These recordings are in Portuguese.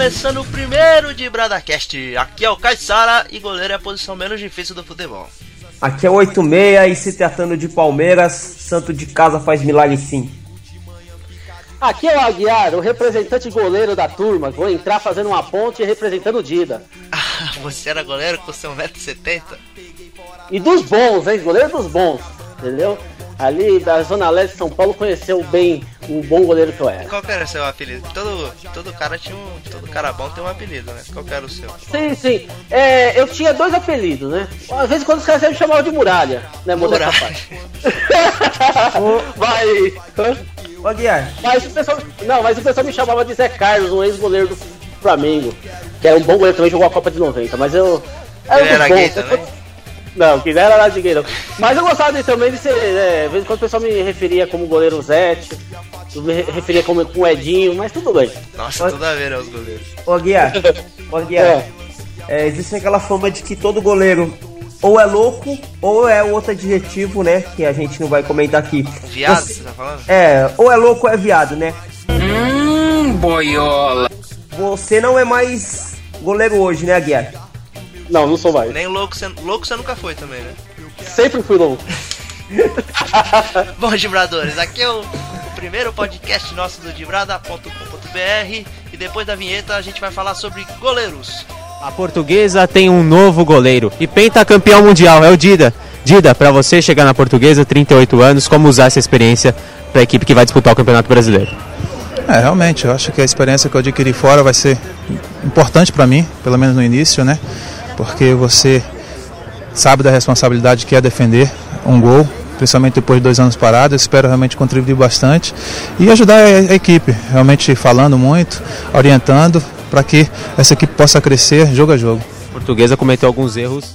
Começando o primeiro de Bradacast. Aqui é o Caissara e goleiro é a posição menos difícil do futebol. Aqui é 86 e se tratando de Palmeiras, santo de casa faz milagre sim. Aqui é o Aguiar, o representante goleiro da turma. Vou entrar fazendo uma ponte e representando o Dida. Ah, você era goleiro com seu 1,70m? E dos bons, hein? Goleiro dos bons, entendeu? Ali da Zona Leste de São Paulo conheceu bem um bom goleiro que eu era. Qual que era o seu apelido? Todo, todo cara tinha um. Todo cara bom tem um apelido, né? Qual que era o seu? Sim, sim. É, eu tinha dois apelidos, né? Às vezes quando os caras me chamavam de muralha, né? Muralha. Vai. Ô Guiar. Mas o pessoal. Não, mas o pessoal me chamava de Zé Carlos, um ex-goleiro do Flamengo. Que era um bom goleiro também, jogou a Copa de 90. Mas eu. Ele era gay também? Não, que não era nada de gay, não. Mas eu gostava dele também de ser. É, às vezes quando o pessoal me referia como goleiro Zete, eu me referia como com o Edinho, mas tudo bem. Nossa, tudo a ver, né, os goleiros. Ô Guiar. Ô Guiar. É. É, existe aquela fama de que todo goleiro ou é louco ou é outro adjetivo, né? Que a gente não vai comentar aqui. Viado, Você- você tá falando? É, ou é louco ou é viado, né? Hum, boiola. Você não é mais goleiro hoje, né, Guiar? Não, não sou mais. Nem louco você, louco você nunca foi também, né? Sempre fui louco. Bom, Dibradores, aqui é o, o primeiro podcast nosso do Dibrada.com.br e depois da vinheta a gente vai falar sobre goleiros. A portuguesa tem um novo goleiro e pentacampeão mundial, é o Dida. Dida, pra você chegar na portuguesa, 38 anos, como usar essa experiência pra equipe que vai disputar o Campeonato Brasileiro? É, realmente, eu acho que a experiência que eu adquiri fora vai ser importante para mim, pelo menos no início, né? Porque você sabe da responsabilidade que é defender um gol, principalmente depois de dois anos parados. Eu espero realmente contribuir bastante e ajudar a a equipe, realmente falando muito, orientando, para que essa equipe possa crescer jogo a jogo. A portuguesa cometeu alguns erros.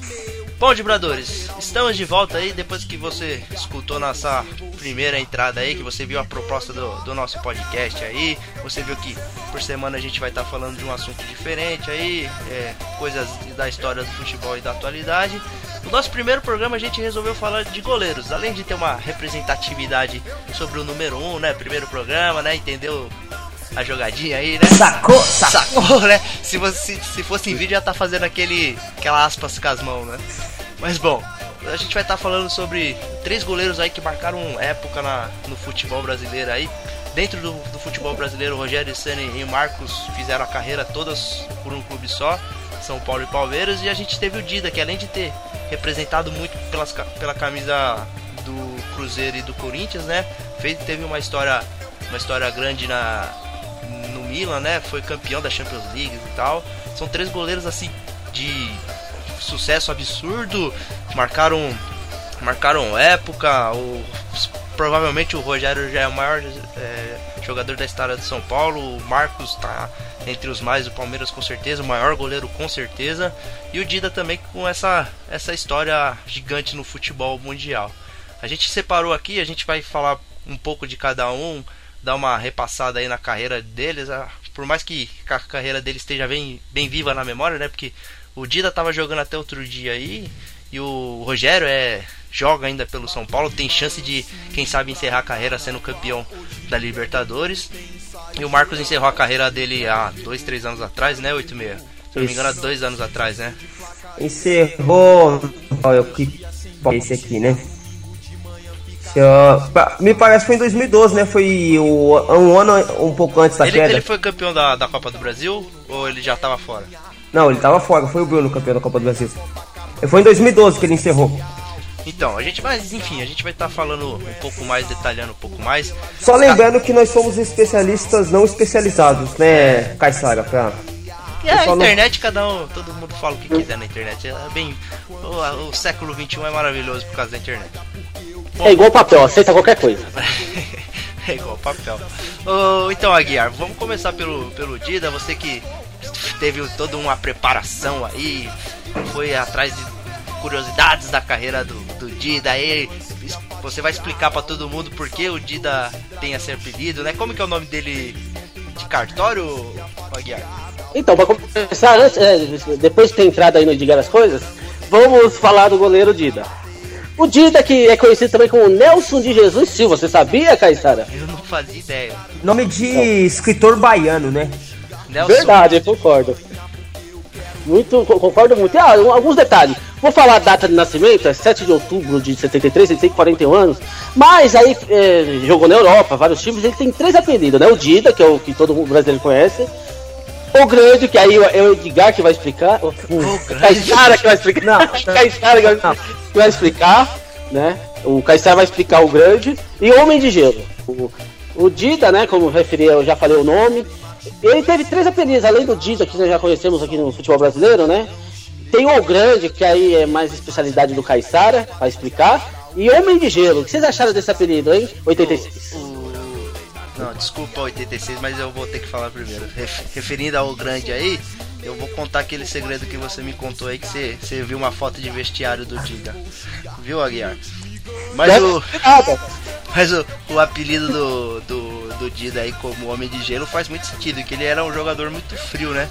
Bom, Dibradores, estamos de volta aí depois que você escutou nossa primeira entrada aí, que você viu a proposta do, do nosso podcast aí, você viu que por semana a gente vai estar falando de um assunto diferente aí, é, coisas da história do futebol e da atualidade. No nosso primeiro programa a gente resolveu falar de goleiros, além de ter uma representatividade sobre o número 1, um, né? Primeiro programa, né? Entendeu a jogadinha aí, né? Sacou? Sacou? Sacou, né? Se, você, se fosse em vídeo já tá fazendo aquele aquela aspas com as mãos, né? Mas bom, a gente vai estar falando sobre três goleiros aí que marcaram época na, no futebol brasileiro aí. Dentro do, do futebol brasileiro, Rogério Ceni e Marcos fizeram a carreira todas por um clube só, São Paulo e Palmeiras, e a gente teve o Dida, que além de ter representado muito pelas, pela camisa do Cruzeiro e do Corinthians, né? Fez, teve uma história, uma história grande na, no Milan, né? Foi campeão da Champions League e tal. São três goleiros assim de sucesso absurdo, marcaram marcaram época. O, provavelmente o Rogério já é o maior é, jogador da história de São Paulo. O Marcos está entre os mais, o Palmeiras com certeza, o maior goleiro com certeza. E o Dida também com essa, essa história gigante no futebol mundial. A gente separou aqui, a gente vai falar um pouco de cada um, dar uma repassada aí na carreira deles. ah, Por mais que a carreira deles esteja bem, bem viva na memória, né? Porque o Dida tava jogando até outro dia aí. E o Rogério é joga ainda pelo São Paulo, tem chance de, quem sabe, encerrar a carreira sendo campeão da Libertadores. E o Marcos encerrou a carreira dele há dois, três anos atrás, né? 86. Se não me engano, há dois anos atrás, né? Encerrou. Olha que esse aqui, né? Ó, pa- Me parece que foi em 2012, né? Foi o, um ano um pouco antes da Ele, queda. ele foi campeão da, da Copa do Brasil ou ele já tava fora? Não, ele tava fora, foi o Bruno campeão da Copa do Brasil. Foi em 2012 que ele encerrou. Então, a gente vai, enfim, a gente vai estar falando um pouco mais, detalhando um pouco mais. Só lembrando que nós somos especialistas não especializados, né, Caissara? Pra... E a pessoal não- internet, cada um, todo mundo fala o que quiser na internet. É bem, o, o século XXI é maravilhoso por causa da internet. É igual papel, aceita qualquer coisa. é igual papel. Ô, então, Aguiar, vamos começar pelo, pelo Dida. Você que teve toda uma preparação aí, foi atrás de curiosidades da carreira do, do Dida aí. Você vai explicar pra todo mundo por que o Dida tem esse apelido, né? Como que é o nome dele de cartório, Aguiar? Então, pra começar, antes, é, depois de ter entrado aí no Diga as Coisas, vamos falar do goleiro Dida. O Dida, que é conhecido também como Nelson de Jesus Silva, você sabia, Caissara? Eu não fazia ideia. Nome de escritor baiano, né? Nelson. Verdade, eu concordo. Muito, co- concordo muito. Ah, um- alguns detalhes. Vou falar a data de nascimento, é 7 de outubro de 73, ele tem 41 anos. Mas aí é, jogou na Europa, vários times, ele tem três apelidos, né? O Dida, que é o que todo brasileiro conhece. O Grande, que aí é o Edgar que vai explicar. O, o Grande. Caixara que vai explicar. Não. Caixara que vai, que vai explicar, né? O Caixara vai explicar o Grande. E o Homem de Gelo. O, o Dida, né? Como referi, eu já falei o nome. Ele teve três apelidos, além do Dida, que nós já conhecemos aqui no futebol brasileiro, né? Tem o Grande, que aí é mais especialidade do Caissara, vai explicar. E Homem de Gelo, o que vocês acharam desse apelido, hein? 86. O- Não, desculpa 86, mas eu vou ter que falar primeiro. Ref- Referindo ao grande aí, eu vou contar aquele segredo que você me contou aí, que você, você viu uma foto de vestiário do Dida. Viu, Aguiar? Mas o, mas o, o apelido do, do, do Dida aí como Homem de Gelo faz muito sentido, que ele era um jogador muito frio, né?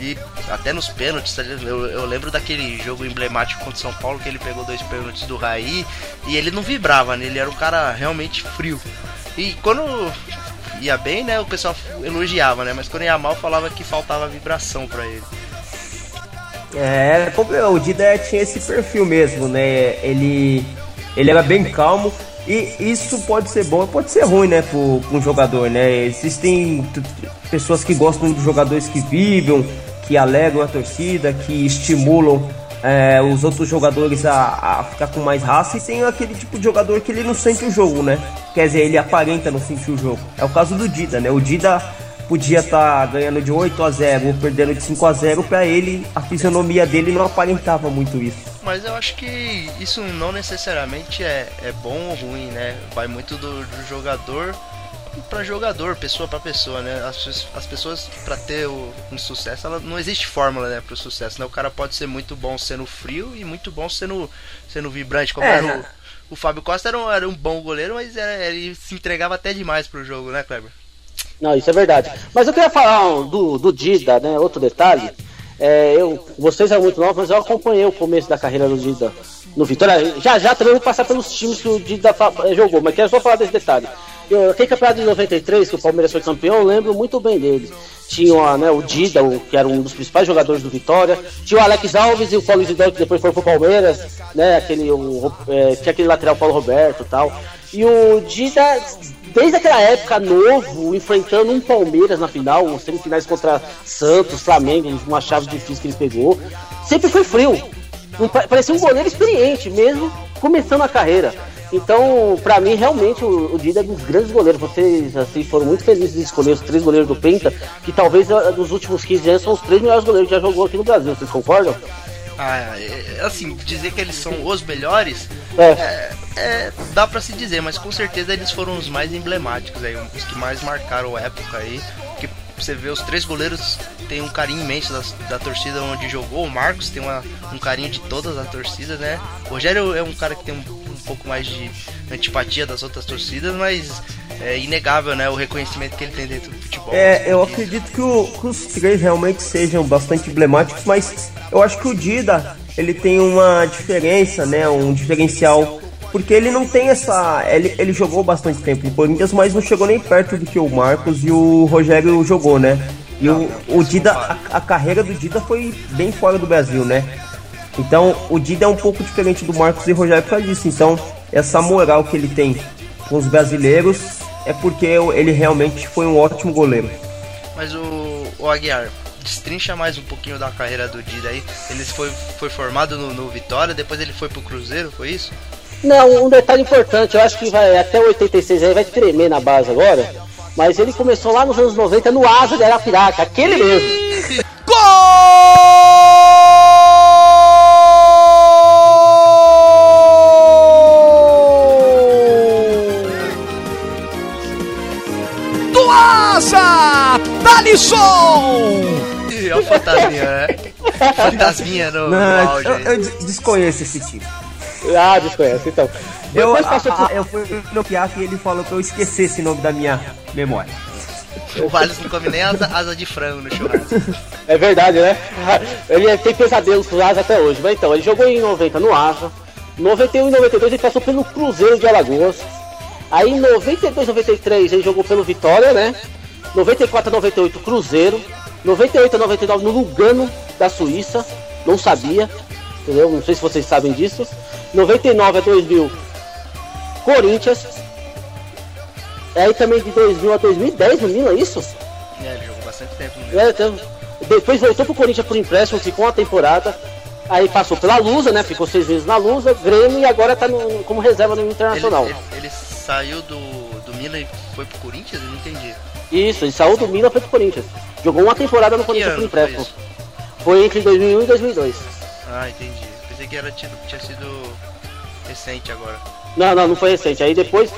E até nos pênaltis, tá eu, eu lembro daquele jogo emblemático contra o São Paulo que ele pegou dois pênaltis do Raí e ele não vibrava, né? Ele era um cara realmente frio. E quando ia bem, né, o pessoal elogiava, né? Mas quando ia mal falava que faltava vibração pra ele. É, o Dida tinha esse perfil mesmo, né? Ele, ele era bem calmo e isso pode ser bom pode ser ruim, né, pro um jogador, né? Existem pessoas que gostam de jogadores que vibram, que alegram a torcida, que estimulam é, os outros jogadores a, a ficar com mais raça e tem aquele tipo de jogador que ele não sente o jogo, né? Quer dizer, ele aparenta não sentir o jogo. É o caso do Dida, né? O Dida podia estar ganhando de 8 a 0 ou perdendo de 5 a 0 para ele a fisionomia dele não aparentava muito isso. Mas eu acho que isso não necessariamente é, é bom ou ruim, né? Vai muito do, do jogador para jogador, pessoa para pessoa, né? As, as pessoas para ter o- um sucesso, ela, não existe fórmula, né, pro sucesso, né? O cara pode ser muito bom sendo frio e muito bom sendo sendo vibrante, como É, era né? o, o Fábio Costa era um, era um bom goleiro, mas era- ele se entregava até demais pro jogo, né, Kleber? Não, isso é verdade. Mas eu queria falar do, do Dida, né? Outro detalhe. É, eu, vocês são muito novos, mas eu acompanhei o começo da carreira do Dida no Vitória. Já já também vou passar pelos times que o Dida eh, jogou, mas quero só falar desse detalhe. Eu, aquele campeonato de 93, que o Palmeiras foi campeão, eu lembro muito bem dele. Tinha né, o Dida, o- que era um dos principais jogadores do Vitória. Tinha o Alex Alves e o Paulo Isidoro, que depois foi pro Palmeiras, né? Aquele, o, eh, tinha aquele lateral Paulo Roberto e tal. E o Dida, desde aquela época, novo, enfrentando um Palmeiras na final, os semifinais contra Santos, Flamengo, uma chave difícil que ele pegou, sempre foi frio. Parecia um goleiro experiente, mesmo começando a carreira. Então, pra mim, realmente, o, o Dida é um dos grandes goleiros. Vocês assim, foram muito felizes de escolher os três goleiros do Penta, que talvez ah, dos últimos 15 anos são os três melhores goleiros que já jogou aqui no Brasil. Vocês concordam? Ah, é, assim, dizer que eles são os melhores É. é, é, dá pra se dizer, mas com certeza eles foram os mais emblemáticos aí, os que mais marcaram a época aí. Que você vê os três goleiros tem um carinho imenso da, da torcida onde jogou. O Marcos tem uma, um carinho de todas as torcidas, né? O Rogério é um cara que tem um pouco mais de antipatia das outras torcidas, mas é inegável, né? O reconhecimento que ele tem dentro do futebol. É, eu acredito que, o- que os três realmente sejam bastante emblemáticos, mas eu acho que o Dida ele tem uma diferença, né? Um diferencial. Porque ele não tem essa. Ele, ele jogou bastante tempo no Corinthians, mas não chegou nem perto do que o Marcos e o Rogério jogou, né? E o, o Dida, a, a carreira do Dida foi bem fora do Brasil, né? Então o Dida é um pouco diferente do Marcos e Rogério por causa disso. Então, essa moral que ele tem com os brasileiros é porque ele realmente foi um ótimo goleiro. Mas o, o Aguiar, destrincha mais um pouquinho da carreira do Dida aí. Ele foi, foi formado no, no Vitória, depois ele foi pro Cruzeiro, foi isso? Não, um detalhe importante, eu acho que vai até o 86 aí vai tremer na base agora. Mas ele começou lá nos anos 90 no Asa de Arapiraca, aquele mesmo. do Asa, Dalisson! E olha o fantasminha, né? Fantasminha no, no Não, áudio eu, eu des- desconheço esse tipo. Ah, desconhece, então. Eu, Depois passou a- a- eu fui no Piaf e ele falou que eu esquecesse o nome da minha memória. O Valles não come nem asa, asa de frango no churrasco. É verdade, né? Ele tem pesadelos com o Asa até hoje. Mas então, ele jogou em 90 no Asa. 91 e 92 ele passou pelo Cruzeiro de Alagoas. Aí em 92 93 ele jogou pelo Vitória, né? 94 a 98 Cruzeiro. 98 a 99 no Lugano da Suíça, não sabia, entendeu? Não sei se vocês sabem disso. 99 a 2000, Corinthians. Aí também de 2000 a 2010 no Milan, é isso? É, ele jogou bastante tempo no Milan. É, então, depois voltou pro Corinthians por empréstimo, ficou uma temporada. Aí passou pela Lusa, né? Ficou seis meses na Lusa, Grêmio e agora tá no- como reserva no Ele, Internacional. ele, ele saiu do, do Milan e foi pro Corinthians? Eu não entendi. Isso, ele saiu do Milan foi pro Corinthians. Jogou uma temporada no Corinthians por empréstimo. Foi entre 2001 e 2002. Ah, entendi. Pensei que era tido, tinha sido recente agora. Não, não, não foi recente. Aí depois,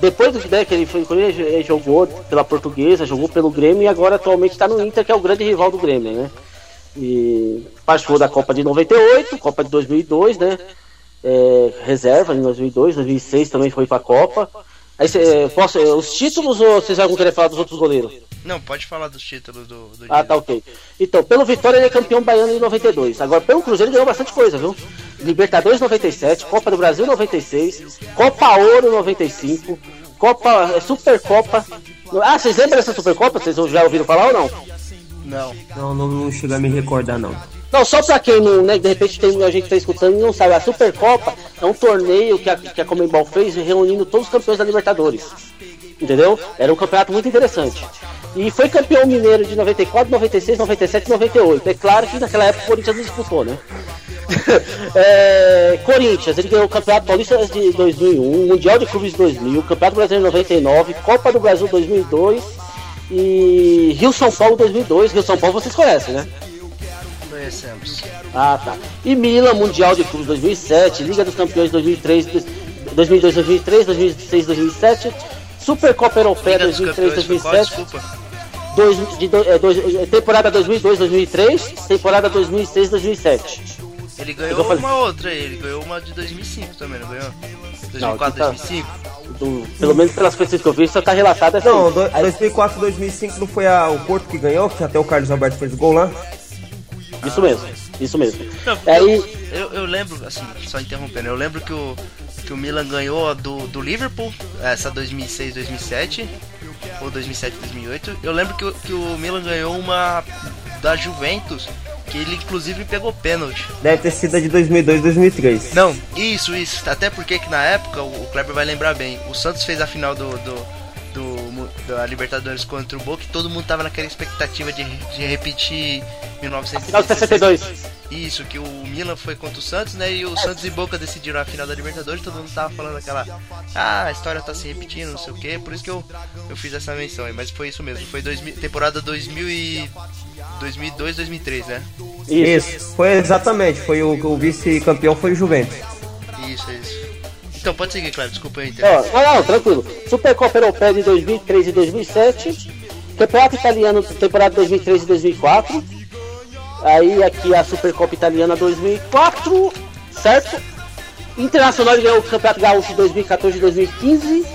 depois do né, que ele foi ele jogou pela Portuguesa, jogou pelo Grêmio e agora atualmente está no Inter, que é o grande rival do Grêmio, né? E participou da Copa de 98, Copa de 2002, né? É, reserva em 2002, 2006 também foi pra Copa. Aí cê, posso, os títulos ou vocês vão querer falar dos outros goleiros? Não, pode falar dos títulos do, do Ah, tá ok. Então, pelo Vitória ele é campeão baiano em 92. Agora, pelo Cruzeiro ele ganhou bastante coisa, viu? Libertadores 97, Copa do Brasil 96, Copa Ouro 95, Copa é, Supercopa. Ah, vocês lembram dessa Supercopa? Vocês já ouviram falar ou não? Não. Não, não, não chega a me recordar, não. Não, só pra quem não, né, de repente tem a gente que tá escutando e não sabe, a Supercopa é um torneio que a, que a Comembol fez reunindo todos os campeões da Libertadores. Entendeu? Era um campeonato muito interessante. E foi campeão mineiro de 94, 96, 97 e 98. É claro que naquela época o Corinthians não disputou, né? É, Corinthians, ele ganhou o Campeonato Paulista de 2001, Mundial de Clubes de 2000, Campeonato Brasileiro de 99, Copa do Brasil 2002 e Rio São Paulo 2002. Rio São Paulo vocês conhecem, né? Conhecemos. Ah, tá. E Milan, Mundial de Clubes 2007, Liga dos Campeões 2003, 2002, 2003, 2006, 2007, Supercopa Europeia Liga dos 2003, Campeões foi qual? 2007, Desculpa. dois, de, é, dois, é, temporada 2002, 2003, temporada 2006, 2007. Ele ganhou uma outra aí, ele ganhou uma de 2005 também, não ganhou? 2004, aqui tá- 2005? Do- pelo menos pelas coisas que eu vi, só tá relatado assim. Não, do, Aí- 2004, 2005 não foi a- o Porto que ganhou, que até o Carlos Alberto fez o gol lá? Isso mesmo, isso mesmo. Não, Aí, eu, eu lembro, assim, só interrompendo, eu lembro que o, que o Milan ganhou a do, do Liverpool, essa 2006, 2007, ou 2007, 2008. Eu lembro que, o- que o Milan ganhou uma da Juventus, que ele inclusive pegou pênalti. Deve ter sido a de 2002, 2003. Não, isso, isso. Até porque que na época, o Kleber vai lembrar bem, o Santos fez a final do, do, da Libertadores contra o Boca e todo mundo tava naquela expectativa de, de repetir final de 1962. 62. Isso, que o Milan foi contra o Santos, né? E o Santos e Boca decidiram a final da Libertadores, todo mundo tava falando aquela. Ah, a história tá se repetindo, não sei o que, por isso que eu, eu fiz essa menção aí, mas foi isso mesmo, foi 2000, temporada 2000 e 2002, 2003, né? Isso. Isso, foi exatamente, foi o, o vice-campeão foi o Juventus. Isso, isso. Então pode seguir, Cleber, desculpa aí, Ó, interromper. não, não, tranquilo. Supercopa Europeia de 2003 e 2007. Campeonato Italiano, temporada 2003 e 2004. Aí aqui a Supercopa Italiana 2004, certo? Internacional ganhou o Campeonato Gaúcho de 2014 e 2015.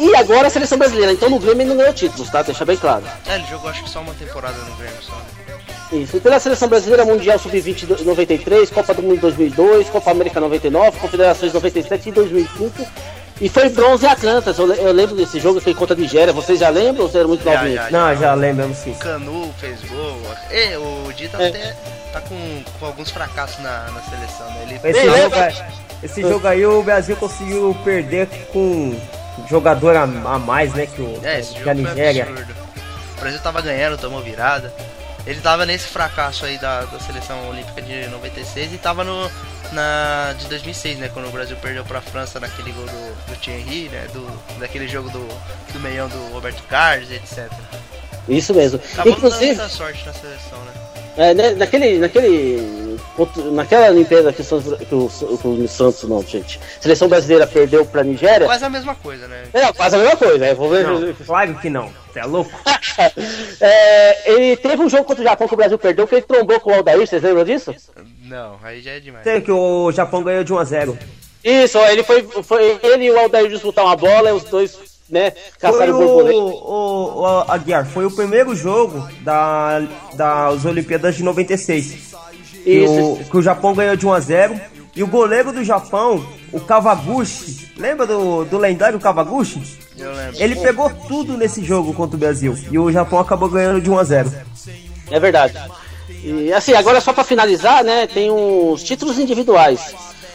E agora a seleção brasileira. Então no Grêmio ele não ganhou títulos, tá? Deixa bem claro. É, ele jogou acho que só uma temporada no Grêmio só. né? Isso. Pela seleção brasileira Mundial Sub-20 do- 93, Copa do Mundo 2002, Copa América 99, Confederações 97 e 2005. E foi bronze Atlantas. Eu, eu lembro desse jogo que contra a Nigéria. Vocês já lembram ou eram muito Já, novinhos? já, Não, já lembramos sim. O Canu fez gol. E o Dita É. até tá com, com alguns fracassos na, na seleção, né? Ele Esse, jogo, lembra- esse jogo aí o Brasil conseguiu perder com jogador a, a mais, né? Que, o, É, esse que jogo a foi Nigéria. absurdo. O Brasil tava ganhando, tomou virada. Ele tava nesse fracasso aí da, da seleção olímpica de 96 e tava no na de 2006, né, quando o Brasil perdeu pra França naquele gol do, do Thierry, né, do daquele jogo do, do meião do Roberto Carlos, etc. Isso mesmo. Acabou dando Inclusive, muita sorte na seleção, né? é, né, naquele, naquele, naquela Olimpíada que o Santos, que o, que o Santos não, gente. Seleção brasileira perdeu pra Nigéria. Quase a mesma coisa, né? É, quase a mesma coisa. é, vou ver. Não, claro que não. Você é louco? É, ele teve um jogo contra o Japão que o Brasil perdeu, que ele trombou com o Aldair, vocês lembram disso? Não, aí já é demais. Sei que o Japão ganhou de 1 a 0 Isso, ele foi, foi ele e o Aldair disputar uma bola, e os dois, né, Foi caçaram o, borboleta. o, o Aguiar, foi o primeiro jogo da, das Olimpíadas de 96. Que o, que o Japão ganhou de 1 a 0 E o goleiro do Japão, o Kawaguchi, lembra do, do lendário Kawaguchi? Eu lembro. Ele pegou tudo nesse jogo contra o Brasil. E o Japão acabou ganhando de 1 a 0 É verdade. E assim, agora só pra finalizar, né? Tem uns títulos individuais.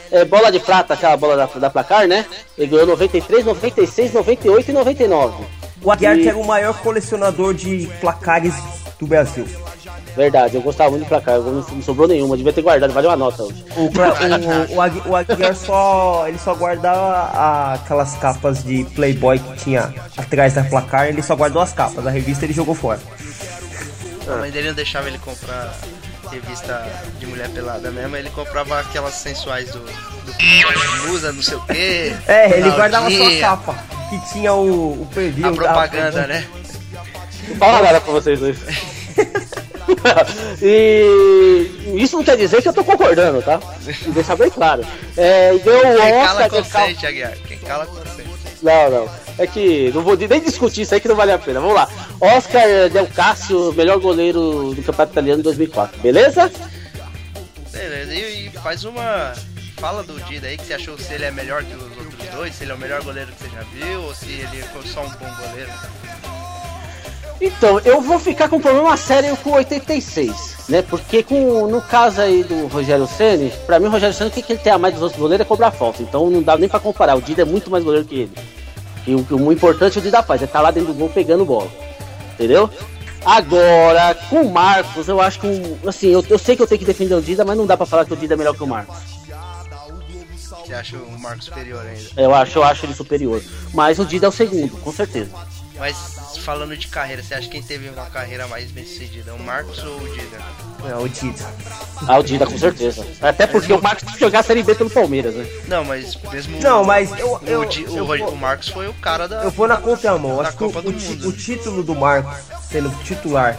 É, bola de prata, aquela bola da, da placar, né? Ele ganhou 93, 96, 98 e 99. O Aguiar E- que era o maior colecionador de placares do Brasil. Verdade, eu gostava muito de placar, eu não, não sobrou nenhuma, devia ter guardado, valeu uma nota hoje. O, pra- o, o, o Aguiar só. Ele só guardava a- aquelas capas de Playboy que tinha atrás da placar, ele só guardou as capas, a revista ele jogou fora. A mãe dele não deixava ele comprar revista de mulher pelada mesmo, ele comprava aquelas sensuais do, do Musa, não sei o que. É, ele guardava só a capa, que tinha o, o preview. A da- propaganda, né? Não fala nada pra vocês dois. e isso não quer dizer que eu tô concordando, tá? Deixar bem claro. É, deu Quem cala de consente, Aguiar. Quem cala consente. Não, não. É que não vou nem discutir isso aí que não vale a pena. Vamos lá. Oscar Del Cássio, melhor goleiro do Campeonato Italiano em 2004. Beleza? Beleza, e, e faz uma. Fala do Dida aí que você achou se ele é melhor que os outros dois, se ele é o melhor goleiro que você já viu, ou se ele foi só um bom goleiro. Então, eu vou ficar com um problema sério com 86, né? Porque com, no caso aí do Rogério Ceni, pra mim o Rogério Ceni o que, que ele tem a mais dos outros goleiros é cobrar falta. Então não dá nem pra comparar. O Dida é muito mais goleiro que ele. E o, o importante o Dida faz, é estar lá dentro do gol pegando bola. Entendeu? Agora, com o Marcos, eu acho que um, assim, eu, eu sei que eu tenho que defender o Dida, mas não dá pra falar que o Dida é melhor que o Marcos. Você acha o Marcos superior ainda. Eu acho, eu acho ele superior. Mas o Dida é o segundo, com certeza. Mas falando de carreira, você acha quem teve uma carreira mais bem sucedida? O Marcos ou o Dida? É, o Dida. Ah, o Dida, com certeza. Até porque o Marcos que jogar a Série B pelo Palmeiras, né? Não, mas mesmo. Não, mas eu- o, eu- o, eu vou- o Marcos foi o cara da. Eu vou na contramão. Acho que o, o Mundo. o título do Marcos sendo titular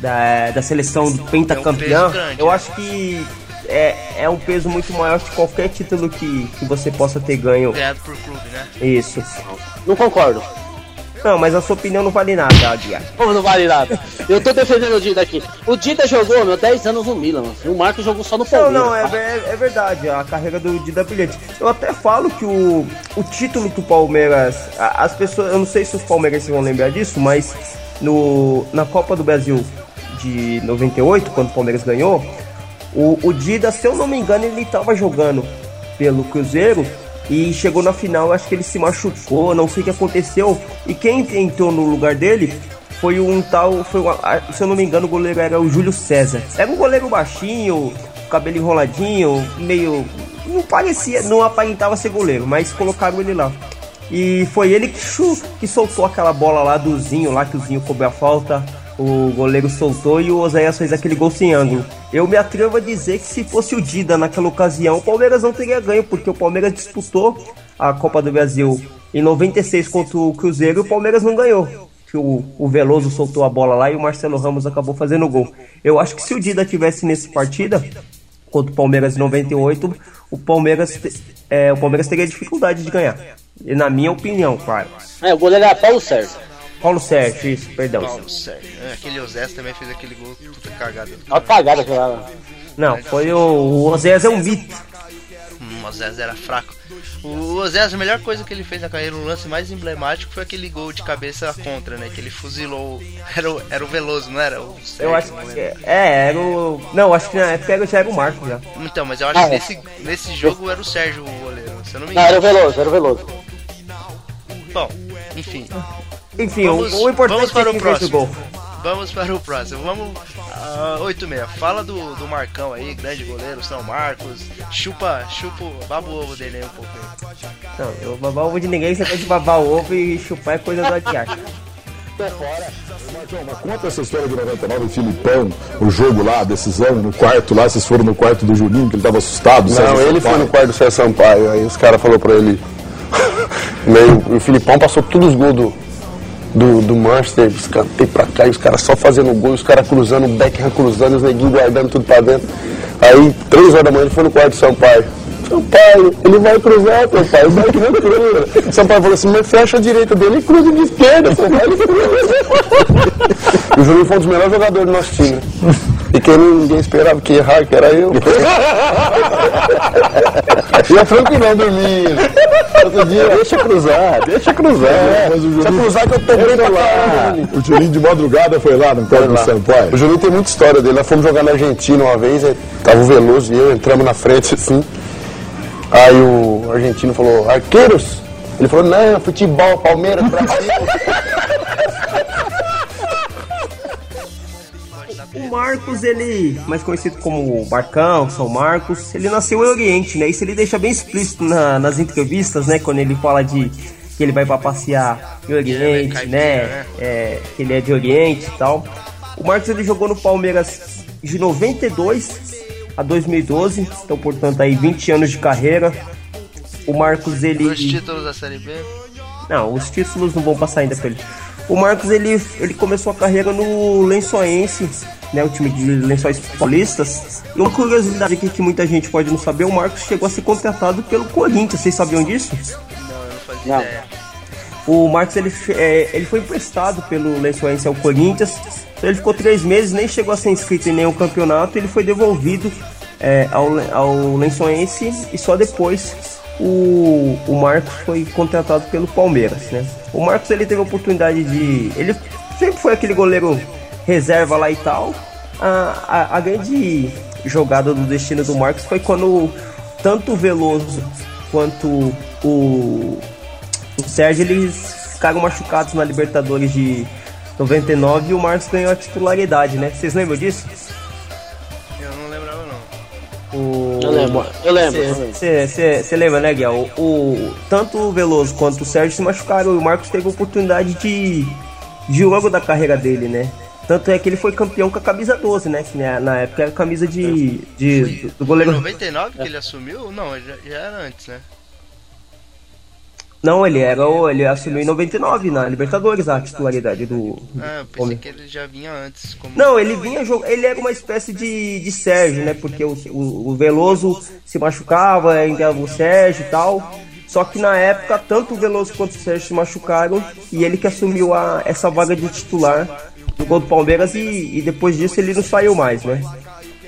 da, da seleção do pentacampeão, É um grande, eu né? acho que é, é um peso muito maior que qualquer título que, que você possa ter ganho. Ganhado por clube, né? Isso. Não concordo. Não, mas a sua opinião não vale nada, Aguiar. Como não vale nada? Eu tô defendendo o Dida aqui. O Dida jogou, meu, 10 anos no Milan. E o Marcos jogou só no Não, Palmeiras. não, é, tá? ver- é verdade, a carreira do Dida é brilhante. Eu até falo que o, o título que o Palmeiras. As pessoas. Eu não sei se os palmeirenses vão lembrar disso, mas no, na Copa do Brasil de 98, quando o Palmeiras ganhou, o, o Dida, se eu não me engano, ele estava jogando pelo Cruzeiro e chegou na final, acho que ele se machucou, não sei o que aconteceu. E quem entrou no lugar dele foi um tal, foi se eu não me engano, o goleiro era o Júlio César. Era um goleiro baixinho, cabelo enroladinho, meio não parecia, não aparentava ser goleiro, mas colocaram ele lá. E foi ele que, que soltou aquela bola lá do Zinho, lá que o Zinho cobrou a falta. O goleiro soltou e o Oséias fez aquele gol sem ângulo. Eu me atrevo a dizer que se fosse o Dida naquela ocasião, o Palmeiras não teria ganho, porque o Palmeiras disputou a Copa do Brasil em 96 contra o Cruzeiro e o Palmeiras não ganhou. Que o, o Veloso soltou a bola lá e o Marcelo Ramos acabou fazendo o gol. Eu acho que se o Dida tivesse nesse partida, contra o Palmeiras em 98, o Palmeiras, é, o Palmeiras teria dificuldade de ganhar. E na minha opinião, claro. É, o goleiro era Paulo Sérgio. Paulo Sérgio, isso, perdão. Paulo Sérgio. É, Aquele Osés também fez aquele gol puta cagada. Olha a cagada aquela. Não, foi o, o Oséias é um mito. Hum, O Osés era fraco. O Osés, a melhor coisa que ele fez na carreira, o lance mais emblemático foi aquele gol de cabeça contra, né? Que ele fuzilou. Era o, era o Veloso, não era? O Sérgio, Eu acho que é, era o. Não, acho que na época já era o Marco já. Então, mas eu acho Ah, que é. nesse, nesse jogo era o Sérgio o goleiro, se eu não me Não, era o engano. Veloso, era o Veloso. Bom, enfim. Enfim, Vamos, o, o importante vamos para é o quem fez o próximo. gol. Vamos para o próximo. Vamos. Uh, 86. Fala do, do Marcão aí, grande goleiro, São Marcos. Chupa, chupa, o- baba o ovo dele aí um pouco. Não, eu babar o ovo de ninguém, você pode babar o ovo e chupar é coisa do Aguiar. Mas conta essa história de 99, o Filipão, o jogo lá, a decisão, no quarto lá, vocês foram no quarto do Juninho, que ele tava assustado. Não, César ele foi Sampaio. no quarto do César Sampaio, aí os caras falaram pra ele. meio, o Filipão passou todos os gols do, do, do Manchester, escanteio pra cá, e os caras só fazendo gol, os caras cruzando, o Beckham cruzando, os neguinhos guardando tudo pra dentro. Aí, três horas da manhã, ele foi no quarto do Sampaio. Pai, ele vai cruzar, vai que não cruza. São Paulo falou assim, mas fecha a direita dele e cruza de esquerda, seu pai, ele cruza. O Juninho foi um dos melhores jogadores do nosso time. E que ninguém esperava que errar, que era eu. e a Franquilão dormindo. Outro dia, deixa cruzar, deixa cruzar. Mas o Deixa cruzar que eu tô bem pra lá. O Juninho de madrugada foi lá no campo do Sampaio. O Juninho tem muita história dele. Nós fomos jogar na Argentina uma vez, aí tava o Veloso e eu, entramos na frente assim. Aí o argentino falou, arqueiros? Ele falou, não, futebol, Palmeiras, Brasil. Marcos, ele, mais conhecido como Marcão, São Marcos, ele nasceu em Oriente, né? Isso ele deixa bem explícito na- nas entrevistas, né? Quando ele fala de que ele vai pra passear em Oriente, caipira, né? né? É, que ele é de Oriente e tal. O Marcos ele jogou no Palmeiras de 92 a 2012, então portanto aí 20 anos de carreira. O Marcos ele Dois títulos da Série B. não, os títulos não vão passar ainda pra ele. O Marcos ele, ele começou a carreira no Lençoense, né, o time de Lençóis Paulistas. E uma curiosidade aqui que muita gente pode não saber, o Marcos chegou a ser contratado pelo Corinthians. Vocês sabiam disso? Não, eu não fazia Não. ideia. O Marcos ele, é, ele foi emprestado pelo Lençoense ao Corinthians. Então ele ficou três meses, nem chegou a ser inscrito em nenhum campeonato. Ele foi devolvido é, ao, ao Lençoense e só depois o, o Marcos foi contratado pelo Palmeiras, né? O Marcos ele teve a oportunidade de, ele sempre foi aquele goleiro reserva lá e tal. A, a, a grande jogada do destino do Marcos foi quando tanto o Veloso quanto o o Sérgio eles ficaram machucados na Libertadores de 99 e o Marcos ganhou a titularidade, né? Vocês lembram disso? Eu não lembrava não. O... Eu lembro, eu lembro. eu lembro. Você lembra, né, Guia? O, o- tanto o Veloso quanto o Sérgio se machucaram e o Marcos teve a oportunidade de, de logo da carreira dele, né? Tanto é que ele foi campeão com a camisa 12, né? Que na, na época era a camisa de, de, do, do Em goleiro. 99 que ele assumiu? Não, já, já era antes, né? Não, ele era o, ele assumiu em 99 na Libertadores a titularidade do. Ah, eu pensei que ele já vinha antes. Como... Não, ele vinha jogar. Ele era uma espécie de, de Sérgio, né? Porque o, o, o Veloso se machucava, entrava o Sérgio e tal. Só que na época, tanto o Veloso quanto o Sérgio se machucaram e ele que assumiu a, essa vaga de titular do gol do Palmeiras e, e depois disso ele não saiu mais, né?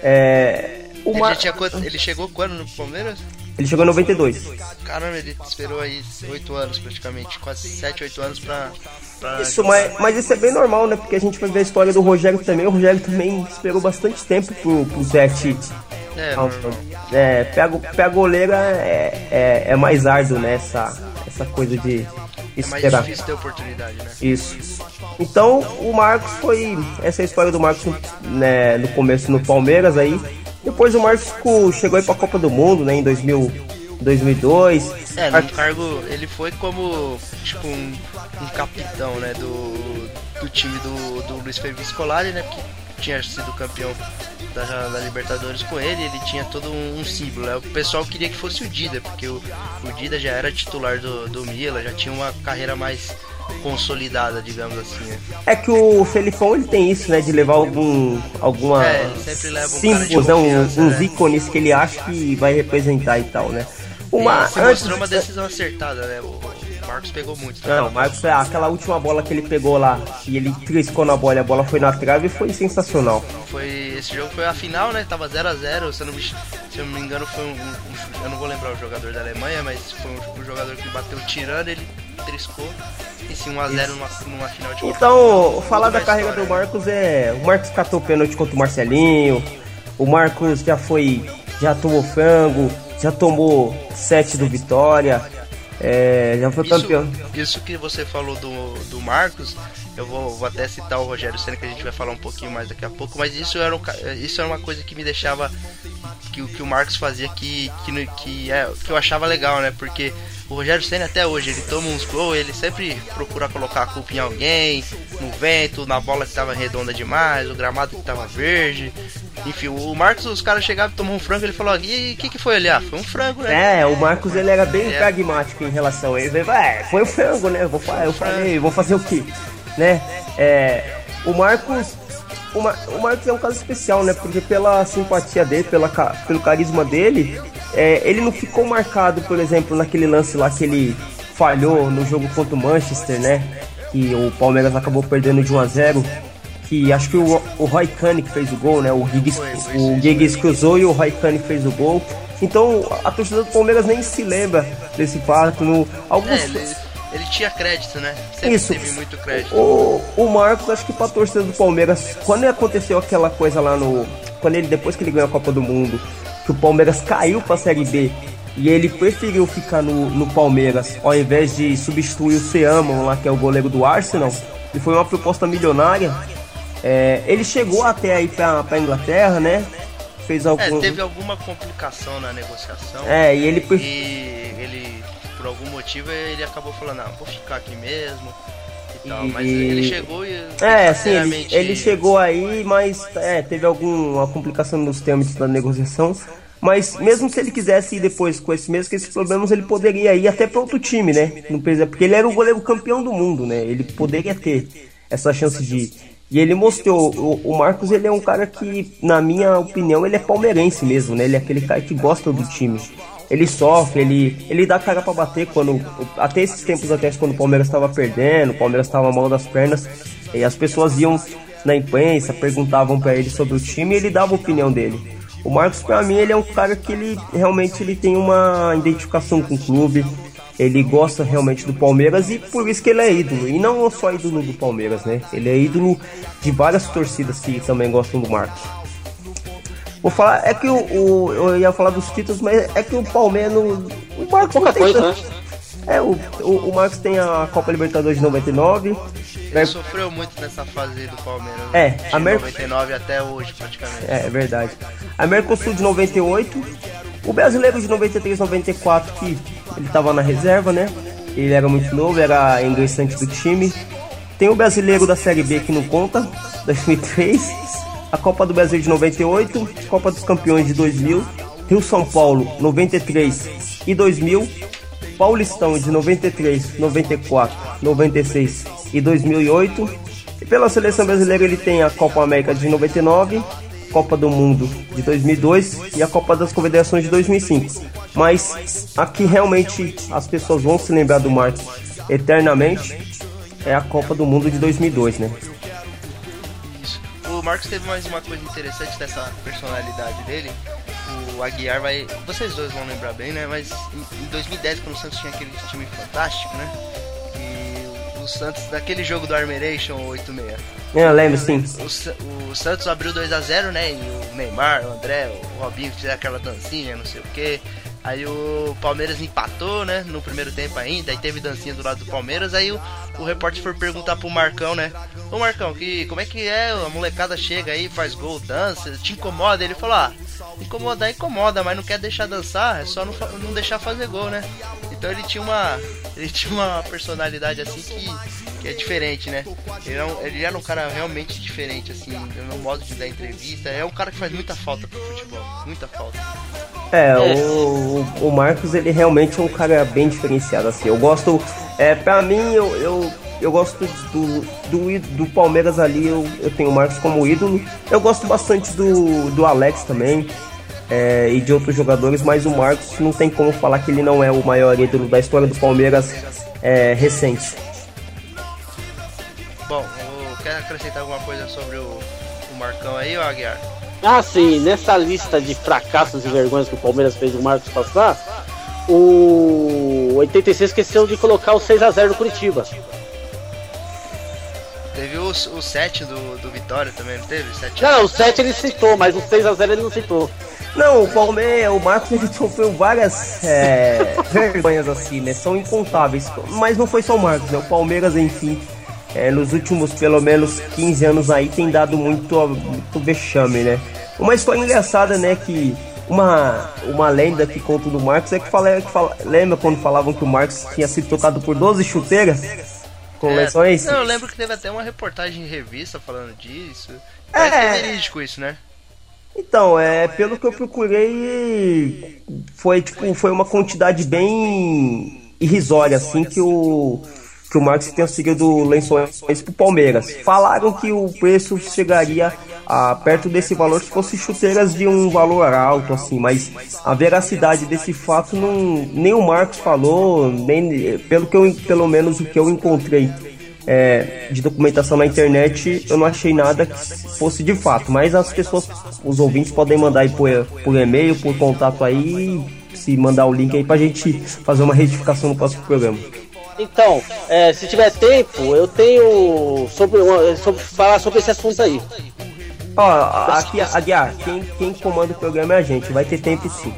É, o Ele, quanto- ele chegou quando no Palmeiras? ele chegou em 92. Caramba, ele esperou aí 8 anos praticamente, quase 7, 8 anos pra. pra Isso, mas, mas isso é bem normal, né? Porque a gente vai ver a história do Rogério também. O Rogério também esperou bastante tempo pro, pro Zé Tite. É. É, pega, pega goleira é, é, é mais árduo, né? Essa, essa coisa de É mais esperar. difícil ter oportunidade, né? Isso. Então, o Marcos foi. Essa é a história do Marcos né, no começo no Palmeiras aí. Depois o Marcos chegou aí pra Copa do Mundo, né? Em 2000, 2002. É, num cargo, ele foi como, tipo, um, um capitão, né, do, do time do, do Luiz Felipe Scolari, né, que tinha sido campeão da, da Libertadores com ele, ele tinha todo um, um símbolo, né, o pessoal queria que fosse o Dida, porque o, o Dida já era titular do, do Mila, já tinha uma carreira mais consolidada, digamos assim, né. É que o Felipão ele tem isso, né? De levar algum. alguma. É, ele sempre leva um símbolos, né, confiança, uns né? ícones que ele acha que vai representar e tal, né? Uma, E se antes- mostrou uma decisão acertada, né, o Marcos pegou muito. né? Não, o Marcos, é, aquela última bola que ele pegou lá e ele triscou na bola e a bola foi na trave foi sensacional. Foi, esse jogo foi a final, né? Tava 0 a 0 se eu não me, se eu não me engano, foi um, um- Eu não vou lembrar o jogador da Alemanha, mas foi um, um jogador que bateu tirando, ele triscou. E sim, 1x0 numa, numa final de Então, falar da carreira história, do Marcos é. O Marcos catou pênalti contra o Marcelinho. O Marcos já foi. Já tomou frango. Já tomou sete do Vitória. É, já foi campeão. Isso, isso que você falou do, do Marcos, eu vou, vou até citar o Rogério Senna, que a gente vai falar um pouquinho mais daqui a pouco, mas isso era, um isso era uma coisa que me deixava. que, o- que o Marcos fazia que, que, que, é, que eu achava legal, né? Porque o Rogério Senna até hoje, ele toma uns gols, ele sempre procura colocar a culpa em alguém, no vento, na bola que tava redonda demais, o gramado que tava verde. Enfim, o Marcos, os caras chegavam e tomavam um frango, ele falou, e o que, que foi ali? Ah, foi um frango, né? É, o Marcos ele era bem É. pragmático em relação a ele. Ele falou, é, foi o frango, né? Eu, vou, eu falei, vou fazer o quê? Né? É, o Marcos. O, Mar- o Marcos é um caso especial, né? Porque pela simpatia dele, pela, pelo carisma dele, é, ele não ficou marcado, por exemplo, naquele lance lá que ele falhou no jogo contra o Manchester, né? Que o Palmeiras acabou perdendo de 1 a 0 que acho que o, o Roy Kane que fez o gol, né? O Giggs, o Giggs cruzou e o Roy Kane fez o gol. Então a torcida do Palmeiras nem se lembra desse fato. No, alguns... É, ele, tinha crédito, né? Sempre Isso. teve muito crédito. O, o Marcos, acho que pra torcida do Palmeiras, quando aconteceu aquela coisa lá no. Quando ele, depois que ele ganhou a Copa do Mundo, que o Palmeiras caiu pra Série B e ele preferiu ficar no, no Palmeiras ao invés de substituir o Seamon lá, que é o goleiro do Arsenal, e foi uma proposta milionária. É, ele chegou até aí pra, pra Inglaterra, né? Fez É, algum. teve alguma complicação na negociação. É, e ele E ele, por algum motivo, ele acabou falando, não, vou ficar aqui mesmo e tal. E- Mas ele chegou e. É, sim, ele, ele chegou aí, mas é, teve alguma complicação nos termos da negociação. Mas mesmo se ele quisesse ir depois com esse mesmo com esses problemas, ele poderia ir até para outro time, né? Não precisa, porque ele era o goleiro campeão do mundo, né? Ele poderia ter essa chance de ir. E ele mostrou, o, o Marcos ele é um cara que, na minha opinião, ele é palmeirense mesmo, né? Ele é aquele cara que gosta do time. Ele sofre, ele, ele dá cara pra bater quando. Até esses tempos atrás, quando o Palmeiras estava perdendo, o Palmeiras estava mal das pernas, e as pessoas iam na imprensa, perguntavam pra ele sobre o time e ele dava a opinião dele. O Marcos, pra mim, ele é um cara que ele realmente ele tem uma identificação com o clube, ele gosta realmente do Palmeiras e por isso que ele é ídolo. E não só ídolo do Palmeiras, né? Ele é ídolo de várias torcidas que também gostam do Marcos. Vou falar, é que o, o- eu ia falar dos títulos, mas é que o Palmeiras, o Marcos Pouca não tem coisa, tanto- né? É, o, o, o Marcos tem a Copa Libertadores de 99. Ele sofreu muito nessa fase do Palmeiras. É, de a Mer- 99 até hoje, praticamente. É, é verdade. A Mercosul de 98, o brasileiro de 93, 94, que ele tava na reserva, né? Ele era muito novo, era ingressante do time. Tem o brasileiro da Série B que não conta, 2003. A Copa do Brasil de 98, Copa dos Campeões de 2000, Rio São Paulo 93 e 2000, Paulistão de 93, 94, 96 e 2008. E pela seleção brasileira ele tem a Copa América de 99, Copa do Mundo de 2002 e a Copa das Confederações de 2005. Mas aqui realmente as pessoas vão se lembrar do Marcos eternamente é a Copa do Mundo de 2002, né? Marcos teve mais uma coisa interessante dessa personalidade dele. O Aguiar vai. Vocês dois vão lembrar bem, né? Mas em, em 2010, quando o Santos tinha aquele time fantástico, né? E o, Santos, daquele jogo do Armeration 86. Eu lembro sim. O, o Santos abriu 2 a 0 né? E o Neymar, o André, o Robinho fizeram aquela dancinha, não sei o que. Aí o Palmeiras empatou, né? No primeiro tempo ainda. Aí teve dancinha do lado do Palmeiras. Aí o, o repórter foi perguntar pro Marcão, né? Ô Marcão, que, como é que é? A molecada chega aí, faz gol, dança, te incomoda? Ele falou: Ah, incomodar, incomoda, mas não quer deixar dançar, é só não, não deixar fazer gol, né? Então ele tinha uma. Ele tinha uma personalidade assim que, que é diferente, né? Ele, é um- ele era um cara realmente diferente, assim, no modo de dar entrevista. É um cara que faz muita falta pro futebol. Muita falta. É, o, o Marcos ele realmente é um cara bem diferenciado assim. Eu gosto, é, pra mim eu, eu, eu gosto do, do, do Palmeiras ali, eu, eu tenho o Marcos como ídolo. Eu gosto bastante do, do Alex também. é, e de outros jogadores, mas o Marcos não tem como falar que ele não é o maior ídolo da história do Palmeiras é, recente. Bom, eu quero acrescentar alguma coisa sobre o, o Marcão aí, ô Aguiar? Ah, sim, nessa lista de fracassos e vergonhas que o Palmeiras fez o Marcos passar, o 86 esqueceu de colocar o 6x0 do Curitiba. Teve o, o 7 do, do Vitória também, não teve? 7 Não, o 7 ele citou, mas o 6x0 ele não citou. Não, o Palmeiras, o Marcos ele sofreu várias é, vergonhas assim, né? São incontáveis. Mas não foi só o Marcos, né? O Palmeiras, enfim, é, nos últimos pelo menos 15 anos aí tem dado muito, muito vexame, né? Uma história engraçada, né? Que uma, uma lenda que conta do Marcos é que, fala, que fala, lembra quando falavam que o Marcos tinha sido tocado por 12 chuteiras com É, lesões? Não, eu lembro que teve até uma reportagem em revista falando disso. É. Parece que é verídico isso, né? Então, é, pelo que eu procurei, foi tipo, foi uma quantidade bem irrisória assim que o que o Marcos tenha conseguido lençóis pro Palmeiras. Falaram que o preço chegaria a, perto desse valor se fosse chuteiras de um valor alto, assim, mas a veracidade desse fato não, nem o Marcos falou, nem pelo que eu, pelo menos o que eu encontrei é, de documentação na internet, eu não achei nada que fosse de fato, mas as pessoas, os ouvintes podem mandar aí por, por e-mail, por contato aí, se mandar o link aí pra gente fazer uma retificação no próximo programa. Então, é, se tiver tempo, eu tenho sobre, sobre falar sobre esse assunto aí. Ó, aqui, Aguiar, quem, quem comanda o programa é a gente, vai ter tempo sim.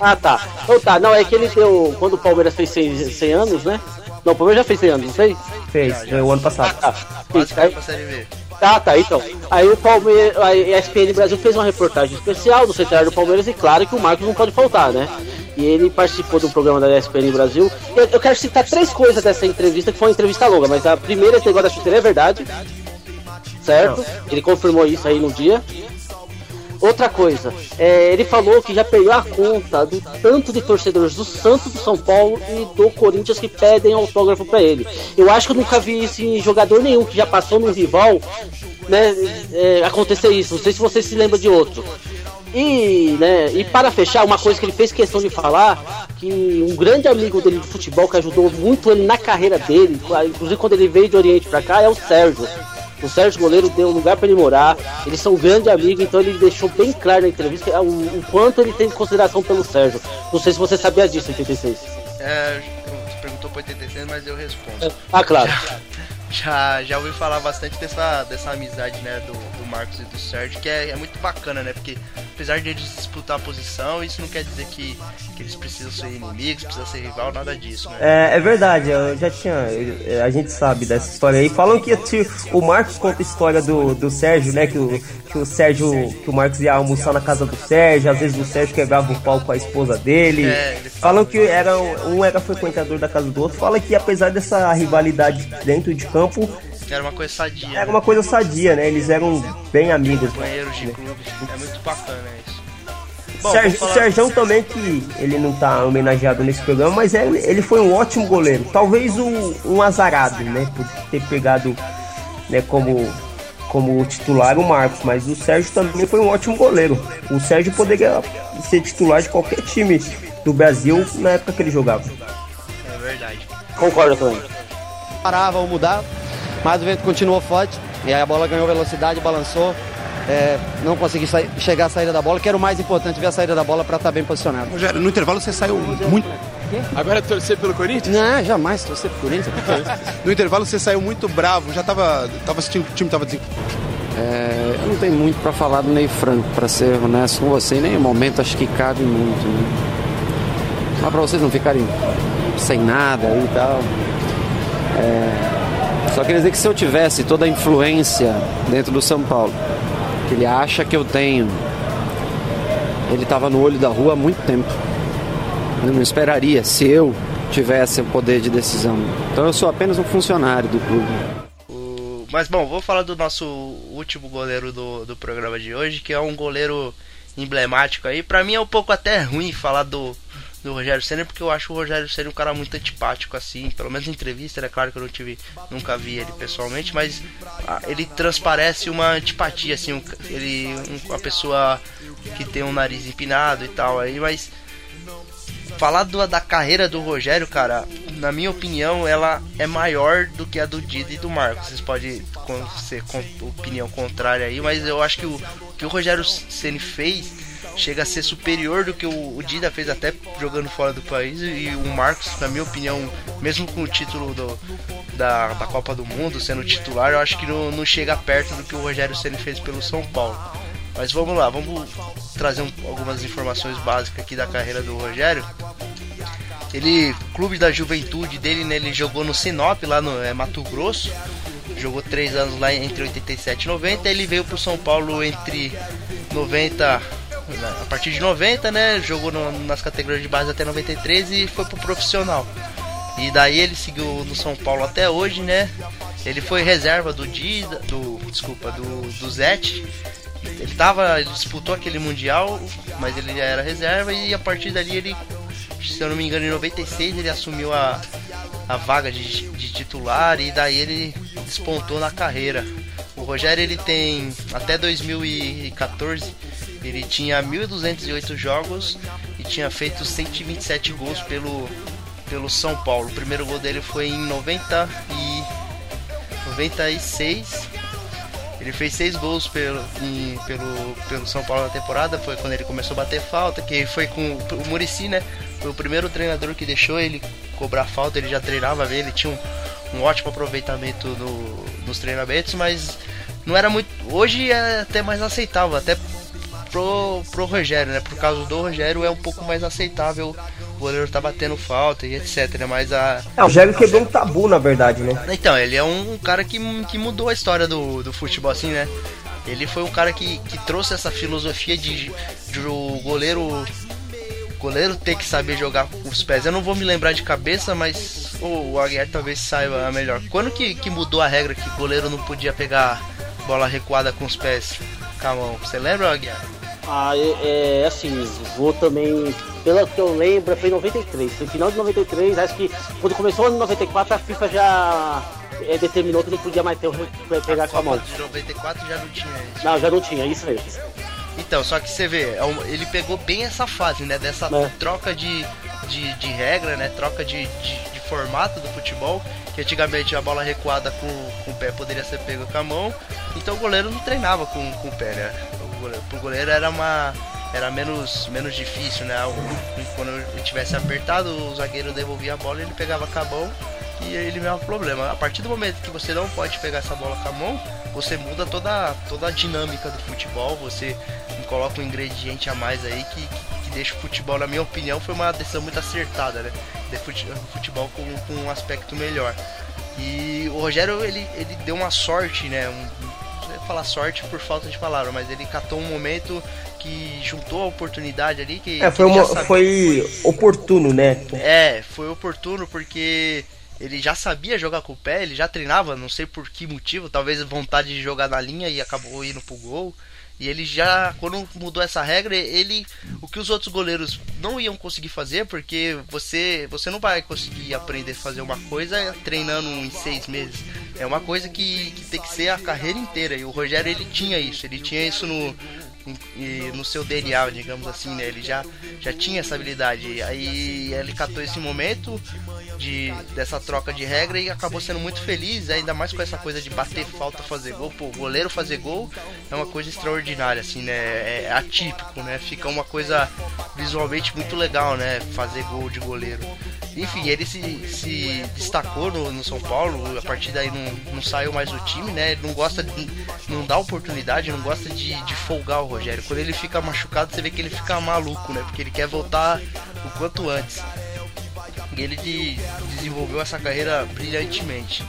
Ah, tá. Então tá, não, é que ele deu. Quando o Palmeiras fez 100, 100 anos, né? Não, o Palmeiras já fez 100 anos, não fez? Fez, foi o ano passado. Ah, tá. Isso, aí, tá, tá, então. Aí o Palmeiras, a ESPN Brasil fez uma reportagem especial do centenário do Palmeiras e claro que o Marcos não pode faltar, né? E ele participou do programa da ESPN Brasil. Eu, eu quero citar três coisas dessa entrevista, que foi uma entrevista longa, mas a primeira, esse negócio da chuteira é verdade. Certo? Ele confirmou isso aí no dia. Outra coisa, é, ele falou que já perdeu a conta do tanto de torcedores do Santos, do São Paulo e do Corinthians que pedem autógrafo para ele. Eu acho que eu nunca vi isso em jogador nenhum que já passou no rival, né, é, acontecer isso. Não sei se você se lembra de outro. E, né, e para fechar, uma coisa que ele fez questão de falar, que um grande amigo dele de futebol que ajudou muito ele na carreira dele, inclusive quando ele veio de Oriente para cá, é o Sérgio. O Sérgio Goleiro deu lugar para ele morar, eles são grandes amigos, então ele deixou bem claro na entrevista o, o, quanto ele tem consideração pelo Sérgio. Não sei se você sabia disso, 86. É, você perguntou por 86, mas eu respondo. Ah, claro. Já, já ouvi falar bastante dessa, dessa amizade, né, do, do Marcos e do Sérgio, que é, é muito bacana, né, porque apesar de eles disputar a posição, isso não quer dizer que, que eles precisam ser inimigos, precisam ser rival, nada disso, né. É, é verdade, eu já tinha, a gente sabe dessa história aí, falam que o Marcos conta a história do, do Sérgio, né, que o, que o Sérgio, que o Marcos ia almoçar na casa do Sérgio, às vezes o Sérgio quebrava o pau com a esposa dele, é, falam que era, um era frequentador da casa do outro, fala que apesar dessa rivalidade dentro de campo. Era uma coisa sadia. Era né? uma coisa sadia, né? Eles eram bem amigos. Companheiros de clube. É muito bacana isso. Bom, Sérgio, falar... Sérgio também, que ele não tá homenageado nesse programa, mas ele, ele foi um ótimo goleiro. Talvez um, um azarado, né? Por ter pegado né, como, como titular o Marcos, mas o Sérgio também foi um ótimo goleiro. O Sérgio poderia ser titular de qualquer time do Brasil na época que ele jogava. É verdade. Concordo com ele. Parava ou mudar, mas o vento continuou forte e aí a bola ganhou velocidade, balançou. É, não consegui sair, chegar à saída da bola, que era o mais importante, ver a saída da bola para estar tá bem posicionado. Rogério, no intervalo você saiu muito. Agora é torcer pelo Corinthians? Não, jamais torcer pelo Corinthians. no intervalo você saiu muito bravo, já estava tava que o time estava é, eu não tenho muito para falar do Ney Franco, para ser honesto com você, em nenhum momento acho que cabe muito. Né? Mas para vocês não ficarem sem nada e tal. É, só queria dizer que se eu tivesse toda a influência dentro do São Paulo, que ele acha que eu tenho, ele estava no olho da rua há muito tempo. Eu não esperaria se eu tivesse o poder de decisão. Então eu sou apenas um funcionário do clube. Mas bom, vou falar do nosso último goleiro do, do programa de hoje, que é um goleiro emblemático aí. Pra mim é um pouco até ruim falar do, do Rogério Senna, porque eu acho o Rogério Senna um cara muito antipático, assim, pelo menos em entrevista, é claro que eu não tive, nunca vi ele pessoalmente, mas ah, ele transparece uma antipatia, assim, um, ele, um, uma pessoa que tem um nariz empinado e tal, aí, mas falar do, da carreira do Rogério, cara, na minha opinião, ela é maior do que a do Dida e do Marcos. Vocês podem ser com opinião contrária aí, mas eu acho que o que o Rogério Ceni fez chega a ser superior do que o, o Dida fez até jogando fora do país e o Marcos, na minha opinião, mesmo com o título do, da, da Copa do Mundo sendo titular, eu acho que não, não chega perto do que o Rogério Ceni fez pelo São Paulo. Mas vamos lá, vamos trazer um, algumas informações básicas aqui da carreira do Rogério. Ele, clube da juventude dele, né, ele jogou no Sinop, lá no é, Mato Grosso. Jogou três anos lá entre 87 e 90. Ele veio pro São Paulo entre 90 a partir de 90, né? Jogou no, nas categorias de base até 93 e foi pro profissional. E daí ele seguiu no São Paulo até hoje, né? Ele foi reserva do Dida, do desculpa, do do Zete. Ele tava, ele disputou aquele mundial, mas ele já era reserva e a partir dali ele, se eu não me engano, em 96 ele assumiu a, a vaga de, de titular e daí ele despontou na carreira. O Rogério ele tem até 2014 ele tinha 1.208 jogos e tinha feito 127 gols pelo, pelo São Paulo. O primeiro gol dele foi em 90 e 96. Ele fez seis gols pelo, em, pelo, pelo São Paulo na temporada. Foi quando ele começou a bater falta, que foi com o Murici, né? Foi o primeiro treinador que deixou ele cobrar falta. Ele já treinava bem, ele tinha um, um ótimo aproveitamento no, nos treinamentos, mas não era muito. Hoje é até mais aceitável, até pro, pro Rogério, né? Por causa do Rogério é um pouco mais aceitável o goleiro tá batendo falta e etc. Mas a. É, o Rogério quebrou um tabu, na verdade, né? Então, ele é um cara que, que mudou a história do, do futebol, assim, né? Ele foi um cara que, que trouxe essa filosofia de, de o goleiro goleiro ter que saber jogar com os pés. Eu não vou me lembrar de cabeça, mas oh, o Aguiar talvez saiba melhor. Quando que, que mudou a regra que o goleiro não podia pegar bola recuada com os pés com a mão? Você lembra, Aguiar? Ah, é, é, assim, vou também, pelo que eu lembro, foi em 93. Foi final de 93, acho que quando começou o ano 94 a FIFA já é, determinou que não podia mais ter o pegar com a mão. De 94 já não tinha isso. Não, já não tinha, isso mesmo. Então, só que você vê, é ele pegou bem essa fase, né? Dessa é. troca de, de, de, regra, né? Troca de, de, de, formato do futebol. Que antigamente a bola recuada com, com o pé poderia ser pega com a mão. Então o goleiro não treinava com, com o pé, né? Goleiro. Pro goleiro era uma. Era menos, menos difícil, né? Quando ele tivesse apertado, o zagueiro devolvia a bola, ele pegava com a mão e ele não é problema. A partir do momento que você não pode pegar essa bola com a mão, você muda toda, toda a dinâmica do futebol, você coloca um ingrediente a mais aí que, que, que deixa o futebol, na minha opinião, foi uma decisão muito acertada, né? De futebol com, com um aspecto melhor. E o Rogério, ele, ele deu uma sorte, né? Um, falar sorte por falta de palavra, mas ele catou um momento que juntou a oportunidade ali que. É, foi, uma, foi oportuno, né? É, foi oportuno porque ele já sabia jogar com o pé, ele já treinava, não sei por que motivo, talvez vontade de jogar na linha e acabou indo pro gol. E ele já, quando mudou essa regra, ele. O que os outros goleiros não iam conseguir fazer, porque você, você não vai conseguir aprender a fazer uma coisa treinando em seis meses. É uma coisa que, que tem que ser a carreira inteira. E o Rogério ele tinha isso, ele tinha isso no, no seu DNA, digamos assim, né? Ele já, já tinha essa habilidade. Aí ele catou esse momento de, dessa troca de regra e acabou sendo muito feliz, ainda mais com essa coisa de bater falta, fazer gol. Pô, goleiro fazer gol é uma coisa extraordinária, assim, né? É, é atípico, né? Fica uma coisa visualmente muito legal, né? Fazer gol de goleiro. Enfim, ele se, se destacou no, no, São Paulo, a partir daí não, não saiu mais do time, né? Ele não gosta de, não dá oportunidade, não gosta de, de folgar o Rogério. Quando ele fica machucado, você vê que ele fica maluco, né? Porque ele quer voltar o quanto antes. E ele de, desenvolveu essa carreira brilhantemente.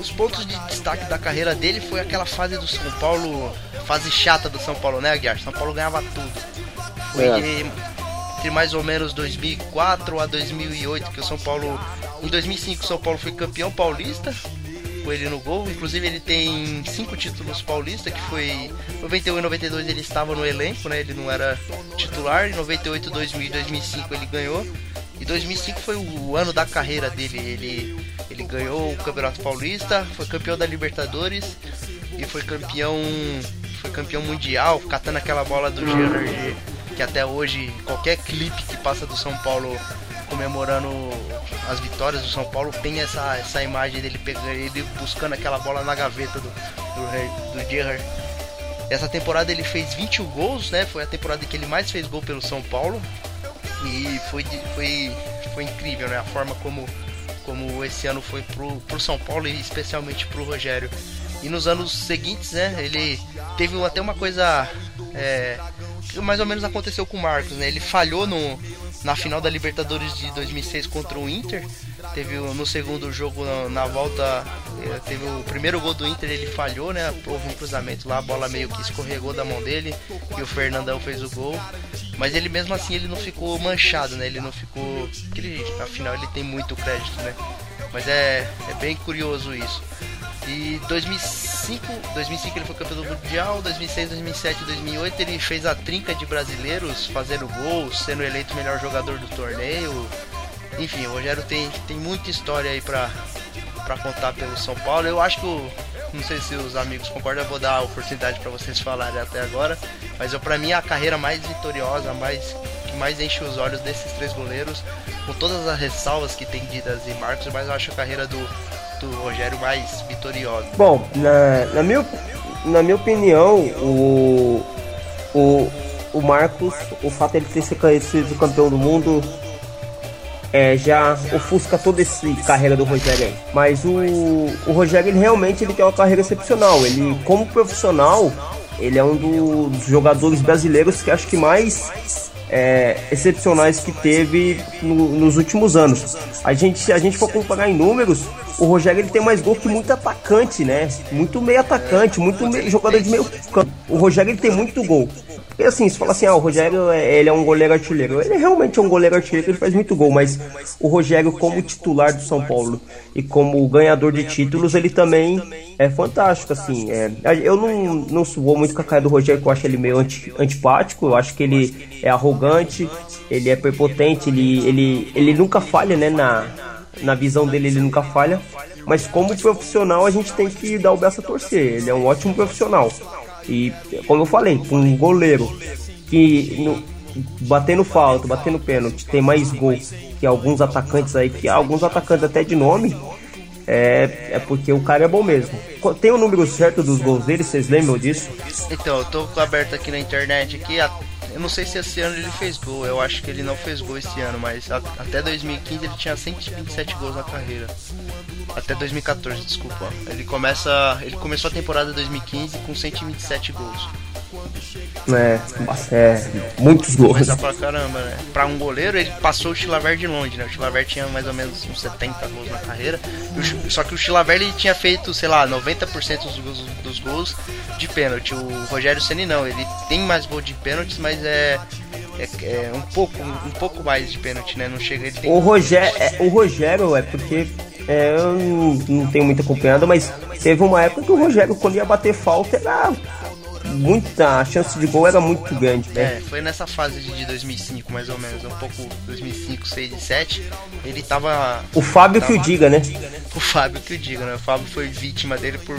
Os pontos de destaque da carreira dele foi aquela fase do São Paulo, fase chata do São Paulo, né, Aguiar? São Paulo ganhava tudo. Foi é entre mais ou menos 2004 a 2008, que o São Paulo. Em 2005, o São Paulo foi campeão paulista, com ele no gol. Inclusive, ele tem cinco títulos paulista, que foi 91 e 92 ele estava no elenco, né? Ele não era titular. Em 98, 2000 e 2005 ele ganhou. E 2005 foi o ano da carreira dele. Ele, ele ganhou o Campeonato Paulista, foi campeão da Libertadores e foi campeão foi campeão mundial, catando aquela bola do Gerard que até hoje qualquer clipe que passa do São Paulo comemorando as vitórias do São Paulo tem essa, essa imagem dele pegando ele buscando aquela bola na gaveta do, do, do Gerrard. Essa temporada ele fez 21 gols, né? Foi a temporada que ele mais fez gol pelo São Paulo. E foi, foi, foi incrível, né? A forma como, como esse ano foi pro, pro São Paulo e especialmente pro Rogério. E nos anos seguintes, né? Ele teve até uma coisa é, mais ou menos aconteceu com o Marcos, né? Ele falhou no, na final da Libertadores de 2006 contra o Inter. Teve no segundo jogo na, na, volta, eh, teve o primeiro gol do Inter, ele falhou, né? Houve um cruzamento lá, a bola meio que escorregou da mão dele e o Fernandão fez o gol. Mas ele mesmo assim ele não ficou manchado, né? Ele não ficou, afinal ele tem muito crédito, né? Mas é, é bem curioso isso. E 2005, 2005 ele foi campeão do mundial, 2006, 2007, 2008 ele fez a trinca de brasileiros, fazendo gols, sendo eleito melhor jogador do torneio. Enfim, o Rogério tem, tem muita história aí pra, pra contar pelo São Paulo. Eu acho que não sei se os amigos concordam, eu vou dar a oportunidade para vocês falarem até agora. Mas eu, para mim, a carreira mais vitoriosa, mais que mais enche os olhos desses três goleiros, com todas as ressalvas que tem Didas e Marcos, mas eu acho a carreira do, do Rogério mais vitoriosa. Bom, na, na, minha, na minha opinião, o, o, o Marcos, o fato de ele ter sido campeão do mundo é, já ofusca toda essa carreira do Rogério aí. Mas o, o Rogério ele realmente ele tem uma carreira excepcional. Ele, como profissional, ele é um dos jogadores brasileiros que acho que mais é, excepcionais que teve no, nos últimos anos. A gente, se a gente for comparar em números, o Rogério ele tem mais gol que muito atacante, né? Muito meio atacante, muito meio, jogador de meio campo. O Rogério ele tem muito gol. E assim, você fala assim, ah, o Rogério é, ele é um goleiro artilheiro. Ele realmente é um goleiro artilheiro, ele faz muito gol, mas o Rogério, como titular do São Paulo e como ganhador de títulos, ele também é fantástico, assim. É, eu não, não vou muito com a cara do Rogério, que eu acho ele meio anti, antipático, eu acho que ele é arrogante, ele é prepotente, ele, ele, ele nunca falha, né, na, na visão dele ele nunca falha. Mas como profissional a gente tem que dar o braço a torcer. Ele é um ótimo profissional. E como eu falei, um goleiro que no, batendo falta, batendo pênalti, tem mais gol que alguns atacantes aí, que alguns atacantes até de nome, é, é porque o cara é bom mesmo. Tem o número certo dos gols dele, vocês lembram disso? Então, eu tô aberto aqui na internet aqui, eu não sei se esse ano ele fez gol, eu acho que ele não fez gol esse ano, mas até 2015 ele tinha 127 gols na carreira. Até 2014, desculpa. Ele começa, ele começou a temporada 2015 com 127 gols. É, é muitos gols. Pra caramba, né? Pra um goleiro, ele passou o Chilaver de longe, né? O Chilaver tinha mais ou menos uns 70 gols na carreira. Só que o Chilaver ele tinha feito, sei lá, 90% dos gols, dos gols de pênalti. O Rogério Ceni não, ele tem mais gol de pênaltis, mas é é, é, um pouco um pouco mais de pênalti, né? Não chega ele O Rogério, é, o Rogério é porque é, eu não, não tenho muito acompanhado, mas teve uma época que o Rogério quando ia bater falta era muita a chance de gol era muito grande, né? É, foi nessa fase de 2005, mais ou menos, um pouco 2005, 6 e 7, ele tava O Fábio tava, que o diga, né? O Fábio que o diga, né? O Fábio foi vítima dele por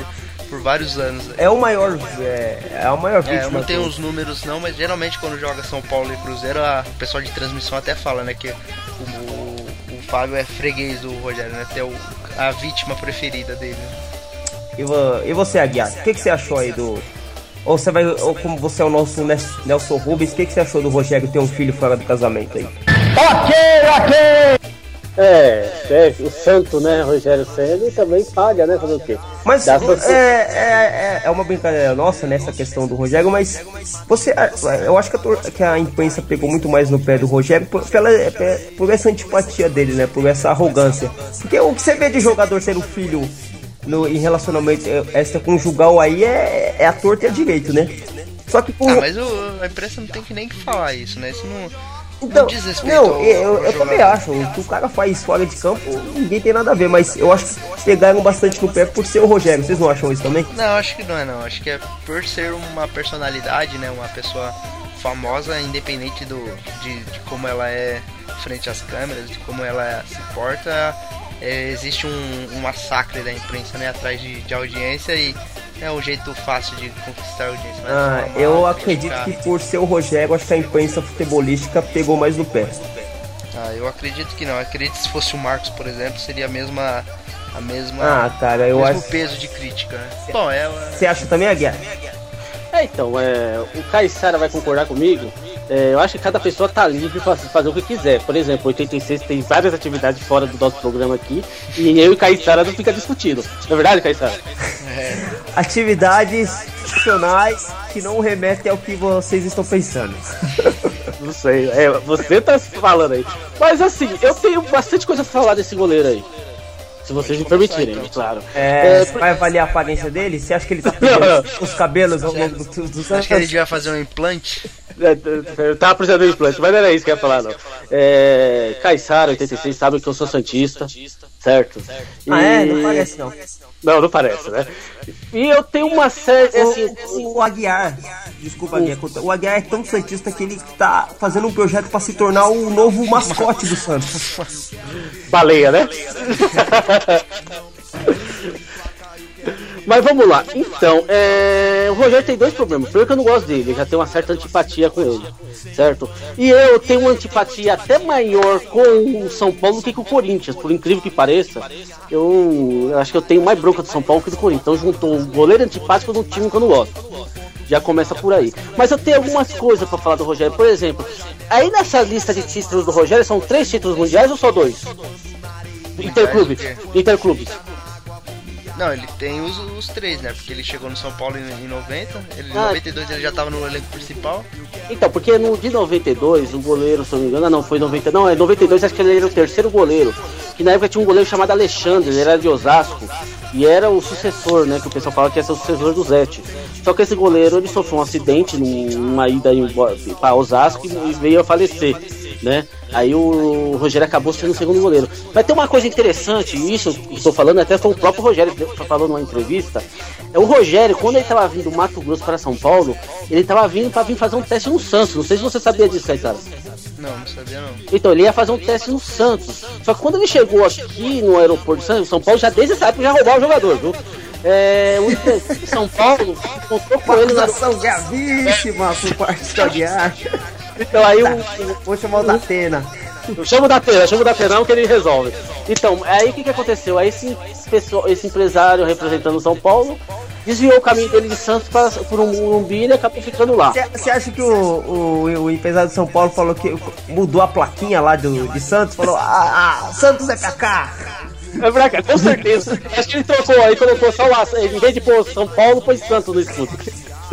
por vários anos. É o maior, é, é o maior vítima. É, eu não tenho os números não, mas geralmente quando joga São Paulo e Cruzeiro, a, o pessoal de transmissão até fala, né, que o, o, o Fábio é freguês do Rogério, né? Até o, a vítima preferida dele. E, e você, Aguiar, o que, que você achou aí do, ou você vai, ou como você é o nosso Nelson Rubens, o que, que você achou do Rogério ter um filho fora do casamento aí? Ok, ok! É, é o santo, né, Rogério Senna, também paga, né, fazer o quê? Mas é, é, é, uma brincadeira nossa nessa questão do Rogério, mas você, eu acho que a, que a imprensa pegou muito mais no pé do Rogério por, pela, por essa antipatia dele, né, por essa arrogância. Porque o que você vê de jogador sendo filho no, em relacionamento extraconjugal aí é, é a torta e a direito, né? Só que por... Ah, mas o, a imprensa não tem que nem que falar isso, né? Isso não. Então, não, não eu, eu também acho. O que o cara faz fora de campo, ninguém tem nada a ver. Mas eu acho que pegaram bastante no pé por ser o Rogério. Vocês não acham isso também? Não, acho que não é não. Acho que é por ser uma personalidade, né? Uma pessoa famosa, independente do, de, de como ela é frente às câmeras, de como ela se porta é, existe um, um, massacre da imprensa né, atrás de, de, audiência e é um jeito fácil de conquistar audiência. Ah, eu acredito que por ser o Rogério, acho que a imprensa futebolística pegou mais no pé. Ah, eu acredito que não. Eu acredito que se fosse o Marcos, por exemplo, seria a mesma. A mesma. Ah, cara, eu mesmo acho. peso de crítica, né? Bom, é. Você acha também a guerra? É, então, é, o Caissara vai concordar comigo é, eu acho que cada pessoa tá livre para fazer o que quiser. Por exemplo, 86 tem várias atividades fora do nosso programa aqui e eu e Caissara não fica discutindo. Não é verdade, Caissara? É. Atividades funcionais que não remetem ao que vocês estão pensando. Não sei, é, você tá falando aí. Mas assim, eu tenho bastante coisa pra falar desse goleiro aí. Se vocês me permitirem, então. claro. É, é, vai avaliar a aparência dele? Você acha que ele tá perdendo os cabelos ao longo do, do, do Acho que ele devia fazer um implante? É, eu tava precisando de implante, mas não era isso que eu ia falar, não. É, Caissara, 86, sabe que eu sou Santista, certo? E... Ah, é? Não parece, não. Não, não parece, né? E eu tenho uma série. Assim, o, o Aguiar, desculpa, Aguiar, o Aguiar é tão Santista que ele tá fazendo um projeto para se tornar o novo mascote do Santos. Baleia, né? Mas vamos lá. Então, é... o Rogério tem dois problemas. Primeiro que eu não gosto dele, eu já tenho uma certa antipatia com ele, certo? E eu tenho uma antipatia até maior com o São Paulo do que com o Corinthians, por incrível que pareça. Eu, eu acho que eu tenho mais bronca do São Paulo que do Corinthians. Então juntou um goleiro antipático num time que eu não gosto. Já começa por aí. Mas eu tenho algumas coisas para falar do Rogério. Por exemplo, aí nessa lista de títulos do Rogério são três títulos mundiais ou só dois? Interclubes. Interclubes. Não, ele tem os, os três, né? Porque ele chegou no São Paulo em, em 90, ele, em Ah. 92 ele já tava no elenco principal. Então, porque no de 92, o goleiro, se eu não me engano, ah, não, foi 90, não, é 92, acho que ele era o terceiro goleiro. Que na época tinha um goleiro chamado Alexandre, ele era de Osasco, e era o sucessor, né, que o pessoal fala que ia ser o sucessor do Zete. Só que esse goleiro, ele sofreu um acidente num- numa ida para Osasco e veio a falecer, né. Aí o Rogério acabou sendo o segundo goleiro. Mas tem uma coisa interessante, e isso eu estou falando, até foi o próprio Rogério que falou numa entrevista. É o Rogério, quando ele estava vindo do Mato Grosso para São Paulo, ele estava vindo para vir fazer um teste no Santos. Não sei se você sabia disso, Caetano. Não, não sabia não. Então, ele ia fazer um teste no Santos. Só que quando ele chegou aqui no aeroporto de São São Paulo, já desde essa época já roubava o jogador, viu? É, o Inter de São Paulo contou com ele Acusação gravíssima por parte da Guiar. Então aí o, Vou chamar o da Atena. Eu chamo da Atena, chamo da Atenão que ele resolve. Então, aí o que, que aconteceu? Aí esse, esse empresário representando São Paulo desviou o caminho dele de Santos para, por um Morumbi e acabou ficando lá. Você acha que o, o, o empresário de São Paulo falou que mudou a plaquinha lá do, de Santos? Falou, ah, ah, Santos é pra cá. É pra cá, com certeza. Acho que ele trocou aí, colocou só lá, em vez de pôr São Paulo, pôs Santos no escudo.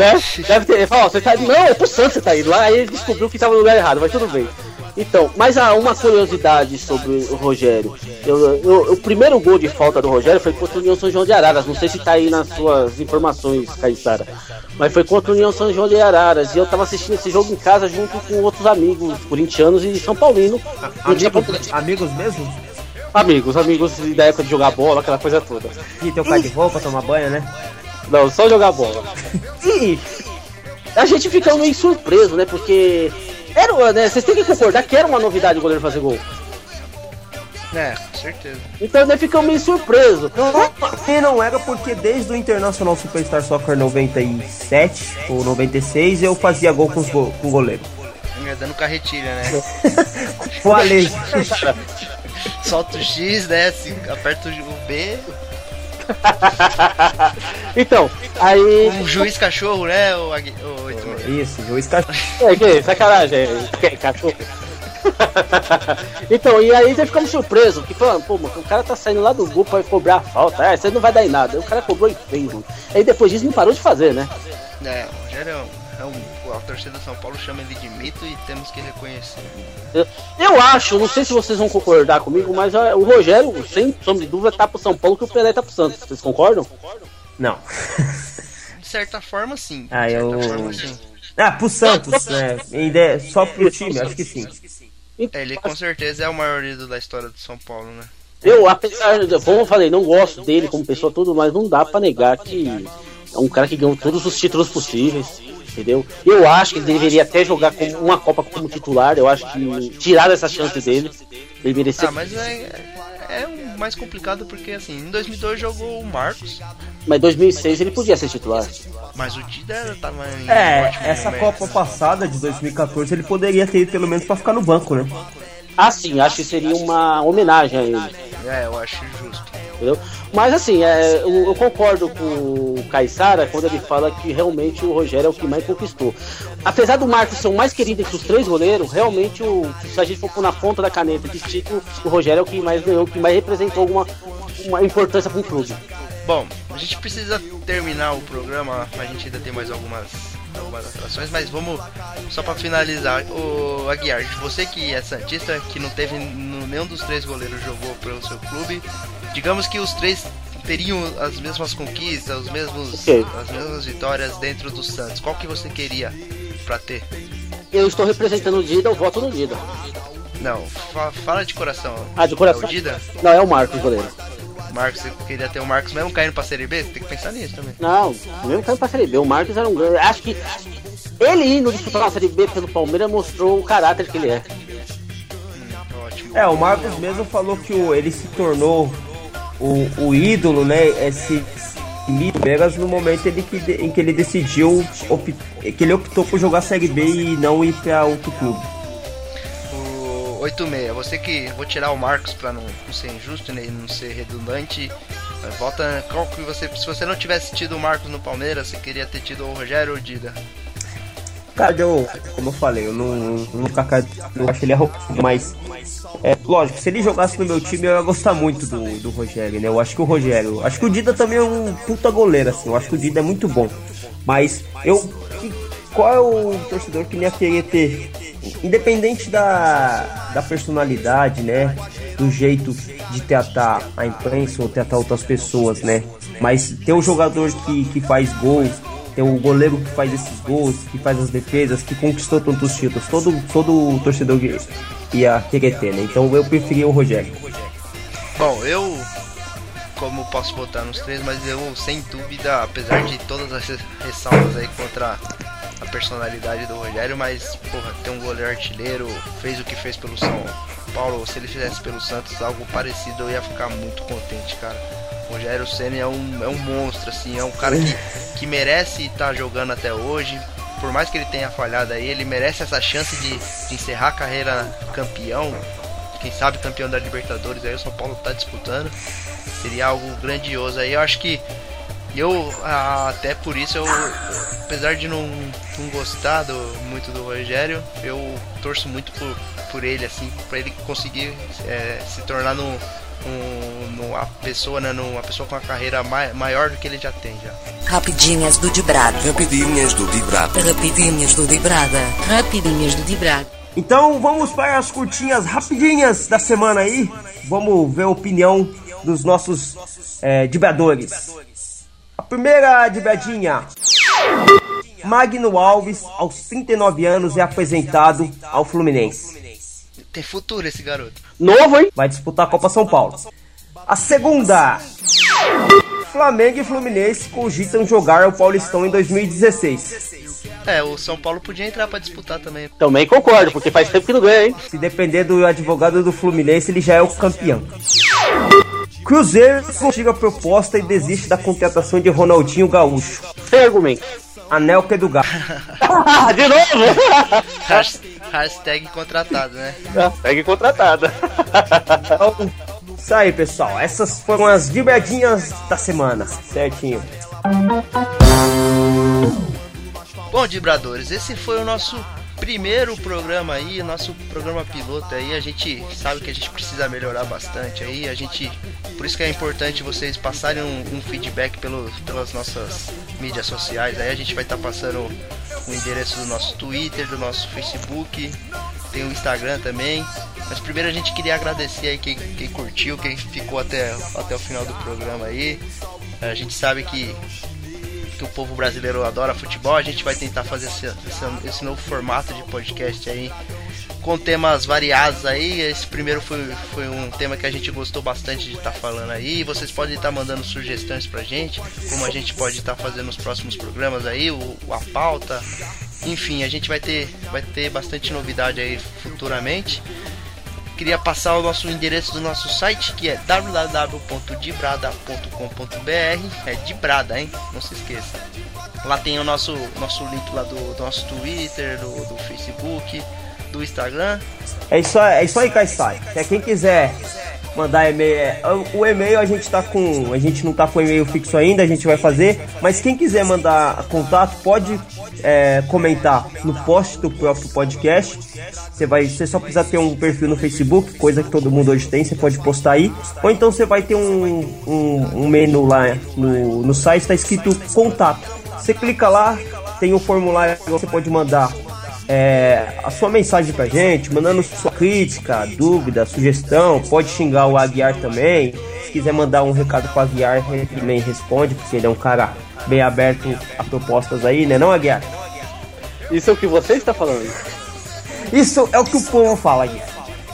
Né? Deve ter, ele falou, você tá não, é pro Santos você tá indo lá, aí ele descobriu que tava no lugar errado, mas tudo bem. Então, mas há uma curiosidade sobre o Rogério. Eu, eu- o primeiro gol de falta do Rogério foi contra o União São João de Araras. Não sei se tá aí nas suas informações, Caissara. Mas foi contra o União São João de Araras. E eu tava assistindo esse jogo em casa junto com outros amigos corintianos e São Paulino. Amigos, amigos mesmo? Amigos, amigos da época de jogar bola, aquela coisa toda. Tem o cara de roupa, tomar banho, né? Não, só jogar bola. E a gente fica meio surpreso, né? Porque era, né, vocês têm que concordar que era uma novidade o goleiro fazer gol. É, com certeza. Então nós ficamos meio surpresos. E não era porque desde o Internacional Superstar Soccer 97 ou 96 eu fazia gol com, os go com o goleiro. É, dando carretilha, né? O Ale. Solta o X, desce, aperta o B. Então, aí. Um juiz cachorro, né, o, o 86? Isso, juiz cachorro. É, que sacanagem, cachorro. então, e aí nós ficamos surpresos, que falando, pô, mano, o cara tá saindo lá do gol pra cobrar a falta, é, você não vai dar em nada. O cara cobrou e fez, mano. Aí depois disso não parou de fazer, né? É, o Rogério é um, a torcida do São Paulo chama ele de mito e temos que reconhecer. Eu, eu acho, não sei se vocês vão concordar comigo, mas o Rogério, sem sombra de dúvida, tá pro São Paulo que o Pelé tá pro Santos. Vocês concordam? Não. De certa forma, sim. De Ah, certa eu. forma, sim. Ah, pro Santos, né? Ainda é só pro time, acho que sim. É, ele com certeza é o maior ídolo da história do São Paulo, né? Eu, apesar de, como eu falei, não gosto dele como pessoa, tudo, mas não dá pra negar que é um cara que ganhou todos os títulos possíveis, entendeu? Eu acho que ele deveria até jogar com uma Copa como titular, eu acho que tirar essa chance dele, ele merecia. Ah, mas é, é o mais complicado porque, assim, em 2002 jogou o Marcos, Mas em 2006 ele podia ser titular. mas o Dida tava em É, essa momento. Copa passada de 2014 ele poderia ter ido pelo menos pra ficar no banco, né? Ah, sim, acho que seria uma homenagem a ele. É, eu acho justo. entendeu? Mas assim, é, eu, eu concordo com o Caissara quando ele fala que realmente o Rogério é o que mais conquistou. Apesar do Marcos ser o mais querido entre os três goleiros, realmente, o, se a gente for pôr na ponta da caneta de título, o Rogério é o que mais ganhou, o que mais representou alguma uma importância para um clube. Bom, a gente precisa terminar o programa, a gente ainda tem mais algumas, algumas atrações, mas vamos só pra finalizar. O Aguiar, você que é Santista, que não teve nenhum dos três goleiros jogou pelo seu clube, digamos que os três teriam as mesmas conquistas, os mesmos, as mesmas vitórias dentro do Santos. Qual que você queria pra ter? Eu estou representando o Dida, eu voto no Dida. Não, fa- fala de coração. Ah, de coração? É o Dida? Não, é o Marcos, goleiro. Marcos, você queria ter o Marcos mesmo caindo pra Série B? Você tem que pensar nisso também. Não, mesmo caindo pra Série B, o Marcos era um grande. Acho que ele indo disputar uma Série B pelo Palmeiras mostrou o caráter que ele é. Ótimo. É, o Marcos mesmo falou que o, ele se tornou o, o ídolo, né? Esse, Palmeiras no momento ele que, em que ele decidiu, op, que ele optou por jogar Série B e não ir para outro clube. O 86, você que. Vou tirar o Marcos pra não, não ser injusto né, e não ser redundante. Volta. Qual que você. Se você não tivesse tido o Marcos no Palmeiras, você queria ter tido o Rogério ou o Dida? Cara, eu, como eu falei, eu não, nunca eu acho ele arrogante, mas é, lógico, se ele jogasse no meu time eu ia gostar muito do, do Rogério, né? Eu acho que o Rogério, acho que o Dida também é um puta goleiro, assim, eu acho que o Dida é muito bom. Mas eu. Qual é o torcedor que ia querer ter? Independente da, da personalidade, né? Do jeito de tratar a imprensa ou tratar outras pessoas, né? Mas ter um jogador que, que faz gols, tem o goleiro que faz esses gols, que faz as defesas, que conquistou tantos títulos. Todo, todo torcedor ia querer ter, né? Então eu preferia o Rogério. Bom, eu como posso votar nos três, mas eu sem dúvida, apesar de todas as ressalvas aí contra a personalidade do Rogério, mas porra, ter um goleiro artilheiro, fez o que fez pelo São Paulo, se ele fizesse pelo Santos algo parecido, eu ia ficar muito contente, cara. O Rogério Senna é um, é um monstro, assim, é um cara que, que merece estar tá jogando até hoje. Por mais que ele tenha falhado aí, ele merece essa chance de, de encerrar a carreira campeão. Quem sabe campeão da Libertadores aí o São Paulo está disputando. Seria algo grandioso aí. Eu acho que eu até por isso eu apesar de não, não gostar do, muito do Rogério, eu torço muito por, por ele assim, para ele conseguir é, se tornar no um, uma pessoa, né, uma pessoa com uma carreira mai, maior do que ele já tem já. Rapidinhas do Dibrado. Rapidinhas do Dibrado. Rapidinhas do Dibrada. Rapidinhas do Dibrado. Então vamos para as curtinhas rapidinhas da semana aí. Vamos ver a opinião dos nossos é, dibradores. Primeira dibradinha. Magno Alves, aos 39 anos, é apresentado ao Fluminense. Tem futuro esse garoto. Novo, hein? Vai disputar a Copa São Paulo. A segunda. Flamengo e Fluminense cogitam jogar o Paulistão em 2016. É, o São Paulo podia entrar para disputar também. Também concordo, porque faz tempo que não ganha, hein? Se depender do advogado do Fluminense, ele já é o campeão. Cruzeiro consiga a proposta e desiste da contratação de Ronaldinho Gaúcho. Sem argumento. Anel que é do gato. de novo? Hashtag contratado, né? Hashtag contratada. então, isso aí, pessoal. Essas foram as vibradinhas da semana. Certinho. Bom, Dibradores, esse foi o nosso primeiro programa aí, nosso programa piloto aí, a gente sabe que a gente precisa melhorar bastante aí, a gente, por isso que é importante vocês passarem um, um feedback pelo, pelas nossas mídias sociais aí, a gente vai estar tá passando o endereço do nosso Twitter, do nosso Facebook, tem o Instagram também, mas primeiro a gente queria agradecer aí quem, quem curtiu, quem ficou até, até o final do programa aí, a gente sabe que que o povo brasileiro adora futebol, a gente vai tentar fazer esse, esse, esse novo formato de podcast aí com temas variados aí. Esse primeiro foi, foi um tema que a gente gostou bastante de estar tá falando aí. Vocês podem estar tá mandando sugestões pra gente, como a gente pode estar tá fazendo nos próximos programas aí, o, a pauta. Enfim, a gente vai ter, vai ter bastante novidade aí futuramente queria passar o nosso endereço do nosso site, que é www.dibrada.com.br. É Dibrada, hein? Não se esqueça. Lá tem o nosso, nosso link lá do, do nosso Twitter, do, do, Facebook, do Instagram. É isso, é isso aí, Caissai. É quem quiser mandar e-mail. É, o e-mail a gente tá com. A gente não tá com e-mail fixo ainda, a gente vai fazer. Mas quem quiser mandar contato, pode é, comentar no post do próprio podcast. Você vai, você só precisa ter um perfil no Facebook, coisa que todo mundo hoje tem, você pode postar aí. Ou então você vai ter um, um, um menu lá no, no site, está escrito contato. Você clica lá, tem um formulário que você pode mandar é, a sua mensagem pra gente, mandando sua crítica, dúvida, sugestão. Pode xingar o Aguiar também. Se quiser mandar um recado pro Aguiar, ele também responde, porque ele é um cara bem aberto a propostas aí, né, não, Aguiar? Isso é o que você está falando? Isso é o que o povo fala, Aguiar.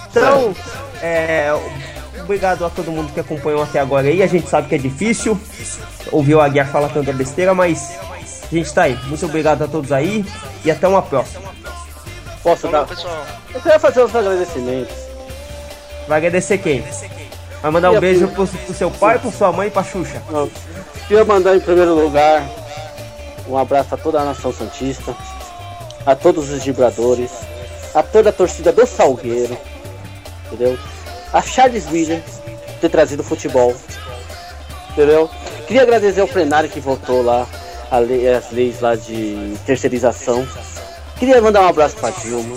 Então, é, obrigado a todo mundo que acompanhou até agora aí. A gente sabe que é difícil ouvir o Aguiar falar tanta besteira, mas a gente tá aí. Muito obrigado a todos aí e até uma próxima. Posso dar? pessoal. Eu queria fazer os agradecimentos. Vai agradecer quem? Vai mandar um beijo pro, pro seu pai, pro sua mãe e pra Xuxa. Não. Queria mandar em primeiro lugar um abraço a toda a nação Santista, a todos os vibradores, a toda a torcida do Salgueiro, entendeu? A Charles por ter trazido futebol, entendeu? Queria agradecer ao plenário que votou lá a lei- as leis lá de terceirização. Queria mandar um abraço pra Dilma.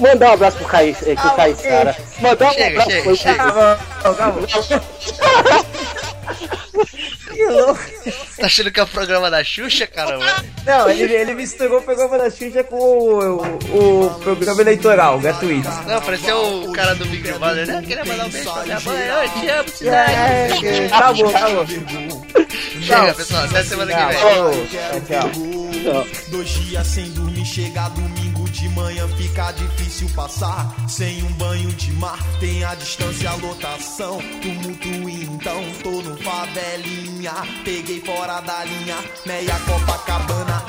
Mandar um abraço pro Caí, eh, pro Caissara. Mandar um Chega, abraço chega, pro chega. Que louco. Tá achando que é o programa da Xuxa, caramba? Não, ele, ele misturou o programa da Xuxa com o, o, o programa eleitoral, gratuito. Não, pareceu o cara do Big Brother, né? Queria mandar um beijo pra minha mãe. Eu te amo, É, cidade. é, acabou, acabou. Chega, pessoal. Até semana que vem. Tchau, tchau. Dois dias sem dormir, chega domingo de manhã, fica difícil passar. Sem um banho de mar, tem a distância, a lotação. Tumulto então, tô no favelinha. Peguei fora da linha, meia Copacabana,